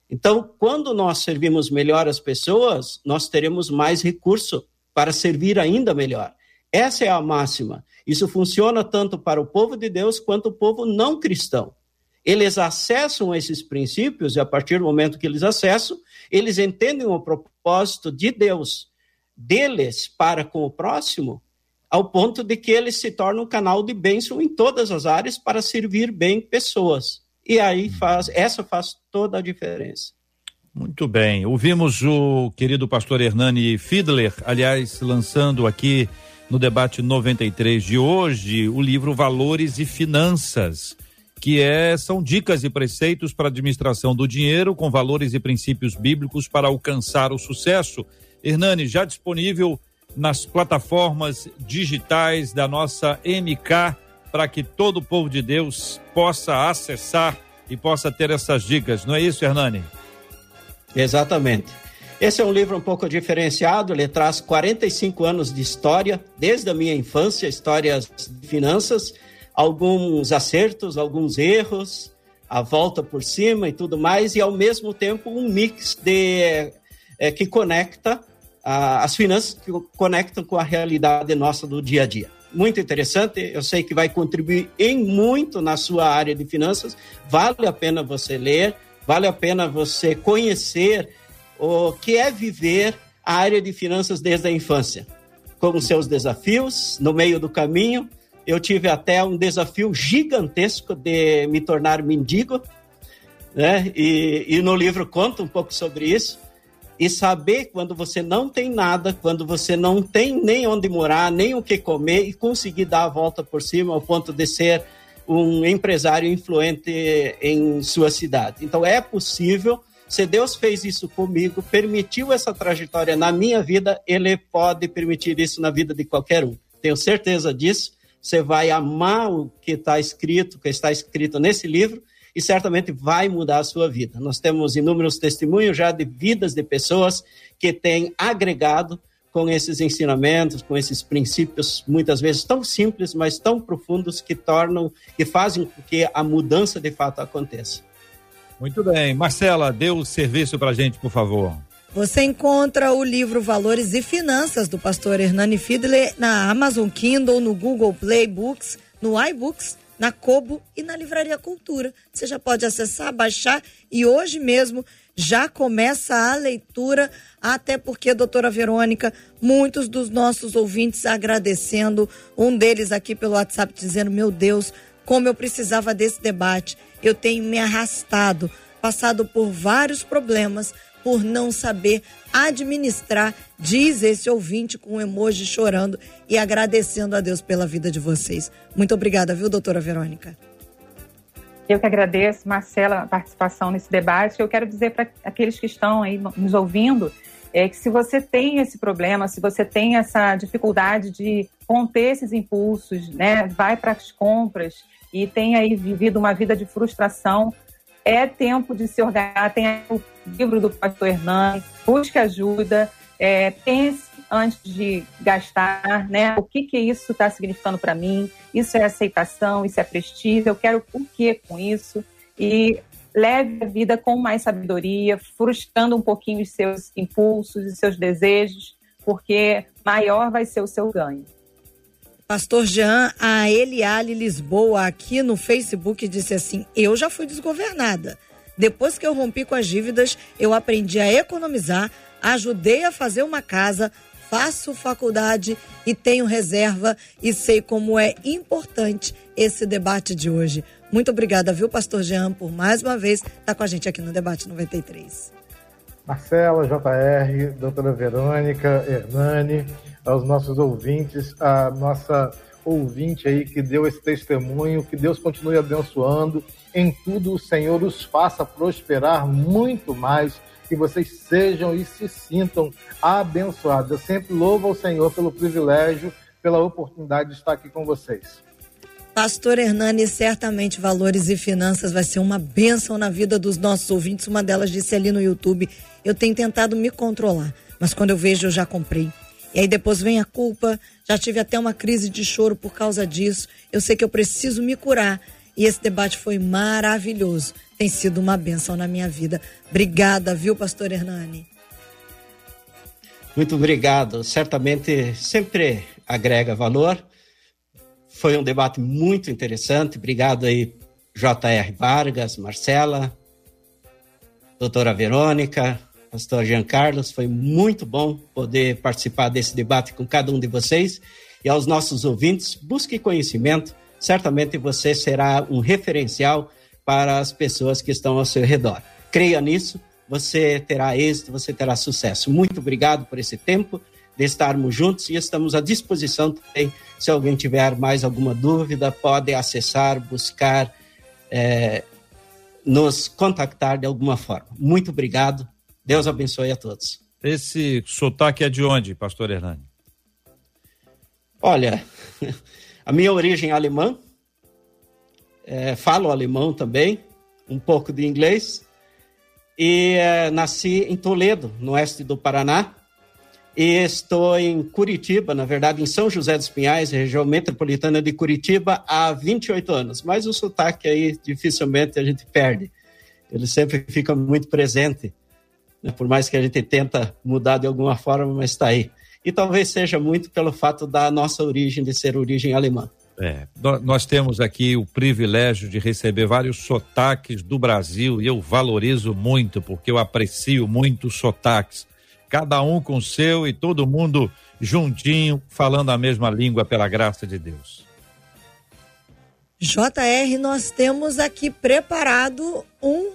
Então, quando nós servimos melhor as pessoas, nós teremos mais recurso para servir ainda melhor. Essa é a máxima. Isso funciona tanto para o povo de Deus quanto o povo não cristão. Eles acessam esses princípios e, a partir do momento que eles acessam, eles entendem o propósito de Deus deles para com o próximo, ao ponto de que ele se torna um canal de bênção em todas as áreas para servir bem pessoas. E aí faz, essa faz toda a diferença. Muito bem. Ouvimos o querido pastor Hernani Fiedler, aliás, lançando aqui no debate 93 de hoje o livro Valores e Finanças, que é são dicas e preceitos para a administração do dinheiro com valores e princípios bíblicos para alcançar o sucesso. Hernani, já disponível nas plataformas digitais da nossa MK para que todo o povo de Deus possa acessar e possa ter essas dicas. Não é isso, Hernani? Exatamente. Esse é um livro um pouco diferenciado, ele traz 45 anos de história, desde a minha infância, histórias de finanças, alguns acertos, alguns erros, a volta por cima e tudo mais, e ao mesmo tempo um mix de é, que conecta a, as finanças que conectam com a realidade nossa do dia a dia. Muito interessante, eu sei que vai contribuir em muito na sua área de finanças, vale a pena você ler, Vale a pena você conhecer o que é viver a área de finanças desde a infância, com seus desafios no meio do caminho. Eu tive até um desafio gigantesco de me tornar mendigo, né? E, e no livro conta um pouco sobre isso. E saber quando você não tem nada, quando você não tem nem onde morar, nem o que comer, e conseguir dar a volta por cima ao ponto de ser um empresário influente em sua cidade. Então é possível, se Deus fez isso comigo, permitiu essa trajetória na minha vida, ele pode permitir isso na vida de qualquer um. Tenho certeza disso. Você vai amar o que está escrito, o que está escrito nesse livro, e certamente vai mudar a sua vida. Nós temos inúmeros testemunhos já de vidas de pessoas que têm agregado com esses ensinamentos, com esses princípios, muitas vezes tão simples, mas tão profundos, que tornam, que fazem com que a mudança de fato aconteça. Muito bem. Marcela, dê o serviço para a gente, por favor. Você encontra o livro Valores e Finanças do pastor Hernani Fiedler na Amazon Kindle, no Google Play Books, no iBooks, na Kobo e na Livraria Cultura. Você já pode acessar, baixar e hoje mesmo já começa a leitura, até porque, doutora Verônica, muitos dos nossos ouvintes agradecendo, um deles aqui pelo WhatsApp dizendo: Meu Deus, como eu precisava desse debate. Eu tenho me arrastado, passado por vários problemas por não saber administrar, diz esse ouvinte com um emoji chorando e agradecendo a Deus pela vida de vocês. Muito obrigada, viu, doutora Verônica? Eu que agradeço, Marcela, a participação nesse debate. Eu quero dizer para aqueles que estão aí nos ouvindo é que se você tem esse problema, se você tem essa dificuldade de conter esses impulsos, né, vai para as compras e tem aí vivido uma vida de frustração, é tempo de se organizar. Tem livro do pastor Hernani, busque ajuda, é, pense antes de gastar, né? O que que isso está significando para mim? Isso é aceitação, isso é prestígio, eu quero o que com isso? E leve a vida com mais sabedoria, frustrando um pouquinho os seus impulsos e seus desejos, porque maior vai ser o seu ganho. Pastor Jean, a Eliale Lisboa aqui no Facebook disse assim: Eu já fui desgovernada. Depois que eu rompi com as dívidas, eu aprendi a economizar, ajudei a fazer uma casa, faço faculdade e tenho reserva e sei como é importante esse debate de hoje. Muito obrigada, viu, Pastor Jean, por mais uma vez estar tá com a gente aqui no Debate 93. Marcela, JR, doutora Verônica, Hernani, aos nossos ouvintes, a nossa ouvinte aí que deu esse testemunho, que Deus continue abençoando. Em tudo o Senhor os faça prosperar muito mais que vocês sejam e se sintam abençoados. Eu sempre louvo ao Senhor pelo privilégio, pela oportunidade de estar aqui com vocês. Pastor Hernani, certamente valores e finanças vai ser uma bênção na vida dos nossos ouvintes. Uma delas disse ali no YouTube: Eu tenho tentado me controlar, mas quando eu vejo, eu já comprei. E aí depois vem a culpa, já tive até uma crise de choro por causa disso. Eu sei que eu preciso me curar. E esse debate foi maravilhoso tem sido uma benção na minha vida. Obrigada, viu, pastor Hernani? Muito obrigado. Certamente sempre agrega valor. Foi um debate muito interessante. Obrigado aí, J.R. Vargas, Marcela, doutora Verônica, pastor Jean Carlos. Foi muito bom poder participar desse debate com cada um de vocês. E aos nossos ouvintes, busque conhecimento. Certamente você será um referencial para as pessoas que estão ao seu redor. Creia nisso, você terá êxito, você terá sucesso. Muito obrigado por esse tempo de estarmos juntos e estamos à disposição também. Se alguém tiver mais alguma dúvida, pode acessar, buscar, é, nos contactar de alguma forma. Muito obrigado. Deus abençoe a todos. Esse sotaque é de onde, pastor Hernani? Olha, <laughs> a minha origem é alemã, é, falo alemão também, um pouco de inglês, e é, nasci em Toledo, no oeste do Paraná, e estou em Curitiba, na verdade, em São José dos Pinhais, região metropolitana de Curitiba, há 28 anos. Mas o sotaque aí dificilmente a gente perde. Ele sempre fica muito presente, né? por mais que a gente tenta mudar de alguma forma, mas está aí. E talvez seja muito pelo fato da nossa origem, de ser origem alemã. É, nós temos aqui o privilégio de receber vários sotaques do Brasil e eu valorizo muito, porque eu aprecio muito os sotaques cada um com o seu e todo mundo juntinho, falando a mesma língua pela graça de Deus. JR, nós temos aqui preparado um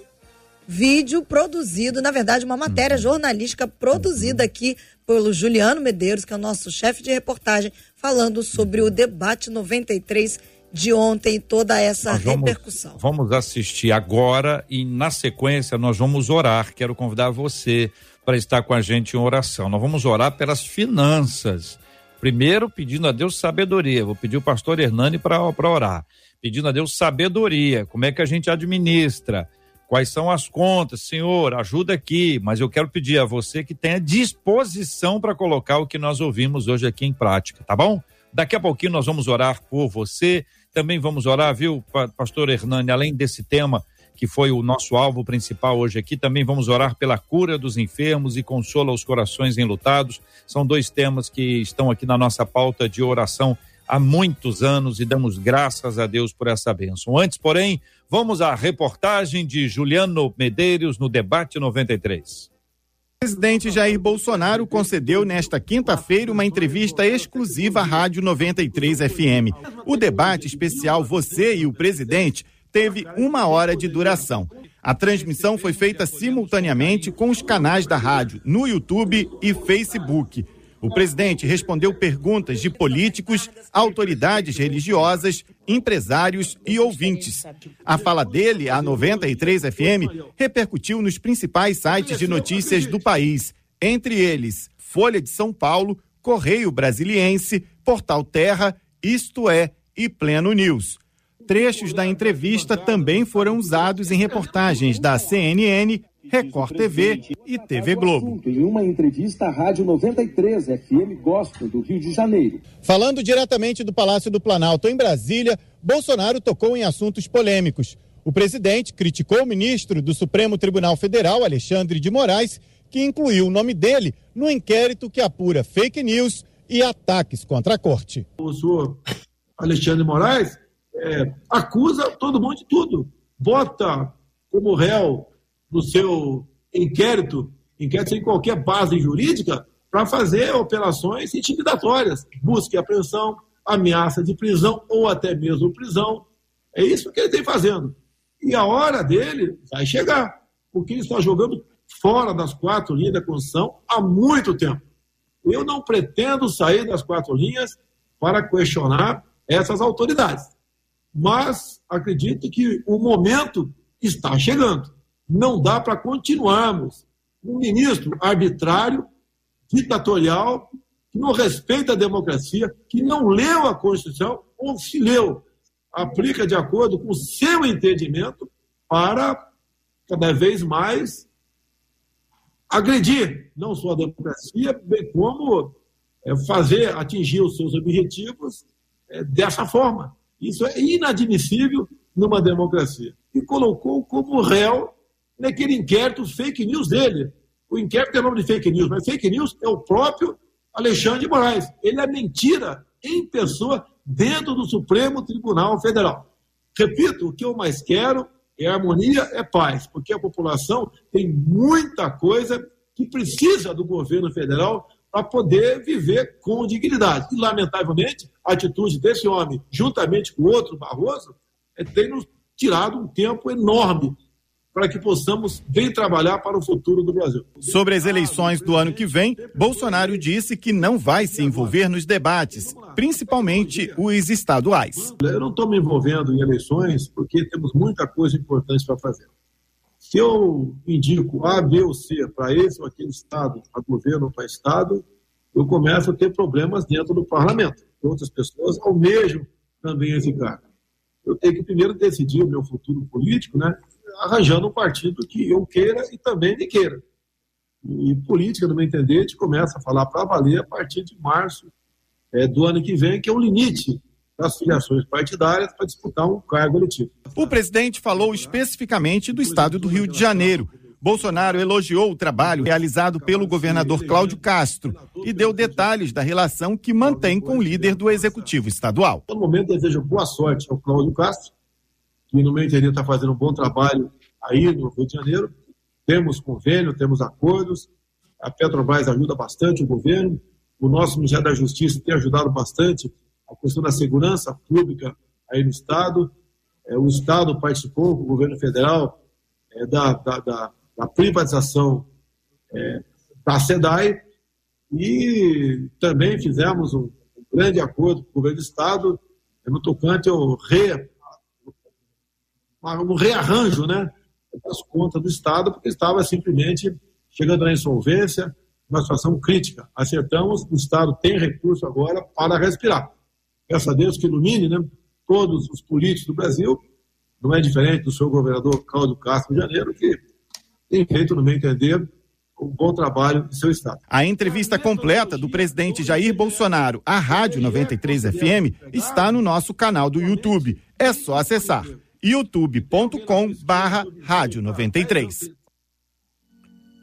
vídeo produzido, na verdade, uma matéria uhum. jornalística produzida uhum. aqui pelo Juliano Medeiros, que é o nosso chefe de reportagem, falando sobre o debate 93 de ontem e toda essa repercussão. Vamos assistir agora e, na sequência, nós vamos orar. Quero convidar você para estar com a gente em oração. Nós vamos orar pelas finanças. Primeiro, pedindo a Deus sabedoria. Vou pedir o pastor Hernani para orar. Pedindo a Deus sabedoria. Como é que a gente administra? Quais são as contas? Senhor, ajuda aqui. Mas eu quero pedir a você que tenha disposição para colocar o que nós ouvimos hoje aqui em prática, tá bom? Daqui a pouquinho nós vamos orar por você. Também vamos orar, viu, pastor Hernani, além desse tema que foi o nosso alvo principal hoje aqui. Também vamos orar pela cura dos enfermos e consola os corações enlutados. São dois temas que estão aqui na nossa pauta de oração há muitos anos e damos graças a Deus por essa bênção. Antes, porém, vamos à reportagem de Juliano Medeiros no Debate 93. O presidente Jair Bolsonaro concedeu nesta quinta-feira uma entrevista exclusiva à Rádio 93 FM. O debate especial Você e o Presidente teve uma hora de duração. A transmissão foi feita simultaneamente com os canais da rádio no YouTube e Facebook. O presidente respondeu perguntas de políticos, autoridades religiosas, empresários e ouvintes. A fala dele, a 93 FM, repercutiu nos principais sites de notícias do país, entre eles Folha de São Paulo, Correio Brasiliense, Portal Terra, Isto É e Pleno News. Trechos da entrevista também foram usados em reportagens da CNN, Record TV e TV Globo. Em uma entrevista à Rádio 93 FM Gospel do Rio de Janeiro. Falando diretamente do Palácio do Planalto em Brasília, Bolsonaro tocou em assuntos polêmicos. O presidente criticou o ministro do Supremo Tribunal Federal, Alexandre de Moraes, que incluiu o nome dele no inquérito que apura fake news e ataques contra a corte. O senhor Alexandre de Moraes é, acusa todo mundo de tudo. Bota como réu no seu inquérito, inquérito sem qualquer base jurídica, para fazer operações intimidatórias, busca e apreensão, ameaça de prisão ou até mesmo prisão. É isso que ele tem fazendo. E a hora dele vai chegar, porque ele está jogando fora das quatro linhas da Constituição há muito tempo. Eu não pretendo sair das quatro linhas para questionar essas autoridades mas acredito que o momento está chegando. Não dá para continuarmos um ministro arbitrário, ditatorial, que não respeita a democracia, que não leu a Constituição, ou se leu, aplica de acordo com o seu entendimento para cada vez mais agredir não só a democracia, bem como é, fazer atingir os seus objetivos é, dessa forma. Isso é inadmissível numa democracia. E colocou como réu naquele inquérito fake news dele. O inquérito tem nome de fake news, mas fake news é o próprio Alexandre de Moraes. Ele é mentira em pessoa dentro do Supremo Tribunal Federal. Repito, o que eu mais quero é harmonia, é paz, porque a população tem muita coisa que precisa do governo federal para poder viver com dignidade. E, lamentavelmente, a atitude desse homem, juntamente com outro Barroso, é, tem nos tirado um tempo enorme para que possamos bem trabalhar para o futuro do Brasil. Sobre as eleições do ano que vem, Bolsonaro disse que não vai se envolver nos debates, principalmente os estaduais. Eu não estou me envolvendo em eleições porque temos muita coisa importante para fazer. Se eu indico A, B ou C para esse ou aquele estado, para governo ou para estado, eu começo a ter problemas dentro do parlamento. Outras pessoas almejam também esse cargo. Eu tenho que primeiro decidir o meu futuro político, né? Arranjando um partido que eu queira e também me queira. E política, no meu entender, a gente começa a falar para valer a partir de março é, do ano que vem, que é o limite das filiações partidárias para disputar um cargo eletivo. O presidente falou especificamente do estado do Rio de Janeiro. Bolsonaro elogiou o trabalho realizado pelo governador Cláudio Castro e deu detalhes da relação que mantém com o líder do executivo estadual. No momento, desejo boa sorte ao Cláudio Castro que, no meu entender, está fazendo um bom trabalho aí no Rio de Janeiro. Temos convênio, temos acordos, a Petrobras ajuda bastante o governo, o nosso Ministério da Justiça tem ajudado bastante a questão da segurança pública aí no Estado. É, o Estado participou o governo federal é, da, da, da, da, privatização é, da SEDAI e também fizemos um, um, grande acordo com o governo do Estado no tocante ao re, um rearranjo né, das contas do Estado, porque estava simplesmente chegando na insolvência, uma situação crítica. Acertamos, o Estado tem recurso agora para respirar. Peço a Deus que ilumine né, todos os políticos do Brasil, não é diferente do seu governador Cláudio Castro de Janeiro, que tem feito, no meu entender, um bom trabalho em seu estado. A entrevista completa do presidente Jair Bolsonaro à Rádio 93 FM está no nosso canal do YouTube. É só acessar youtube.com barra rádio 93.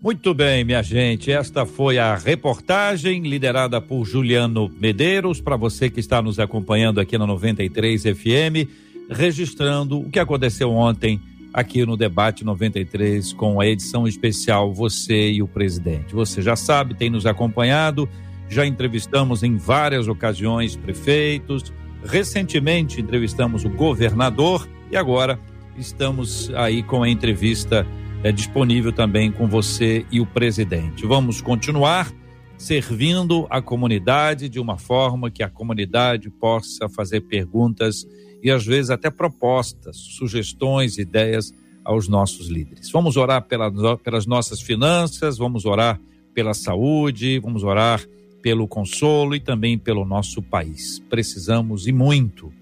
Muito bem, minha gente. Esta foi a reportagem liderada por Juliano Medeiros, para você que está nos acompanhando aqui na 93 FM, registrando o que aconteceu ontem aqui no Debate 93 com a edição especial Você e o Presidente. Você já sabe, tem nos acompanhado, já entrevistamos em várias ocasiões prefeitos, recentemente entrevistamos o governador e agora estamos aí com a entrevista é, disponível também com você e o presidente. Vamos continuar servindo a comunidade de uma forma que a comunidade possa fazer perguntas e às vezes até propostas, sugestões, ideias aos nossos líderes. Vamos orar pela, pelas nossas finanças, vamos orar pela saúde, vamos orar pelo consolo e também pelo nosso país. Precisamos e muito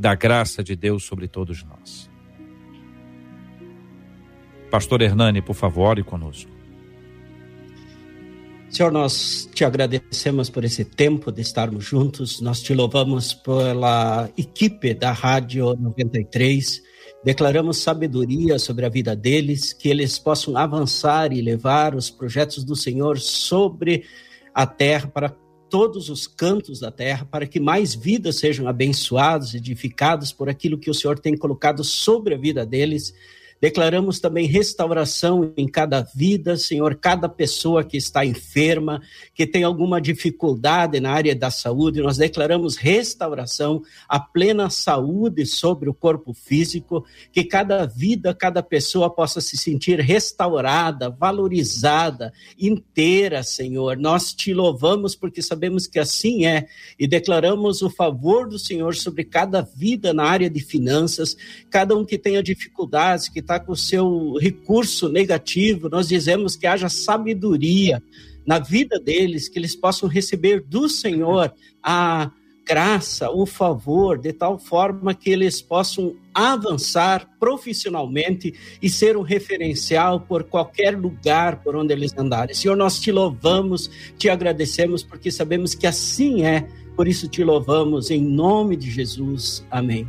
da graça de Deus sobre todos nós. Pastor Hernani, por favor, e conosco. Senhor, nós te agradecemos por esse tempo de estarmos juntos, nós te louvamos pela equipe da Rádio 93, declaramos sabedoria sobre a vida deles, que eles possam avançar e levar os projetos do Senhor sobre a terra para todos os cantos da terra, para que mais vidas sejam abençoadas, edificadas por aquilo que o Senhor tem colocado sobre a vida deles Declaramos também restauração em cada vida, Senhor, cada pessoa que está enferma, que tem alguma dificuldade na área da saúde, nós declaramos restauração, a plena saúde sobre o corpo físico, que cada vida, cada pessoa possa se sentir restaurada, valorizada, inteira, Senhor. Nós te louvamos porque sabemos que assim é e declaramos o favor do Senhor sobre cada vida na área de finanças, cada um que tenha dificuldades, que está com o seu recurso negativo, nós dizemos que haja sabedoria na vida deles, que eles possam receber do Senhor a graça, o favor, de tal forma que eles possam avançar profissionalmente e ser um referencial por qualquer lugar por onde eles andarem. Senhor, nós te louvamos, te agradecemos, porque sabemos que assim é, por isso te louvamos, em nome de Jesus. Amém.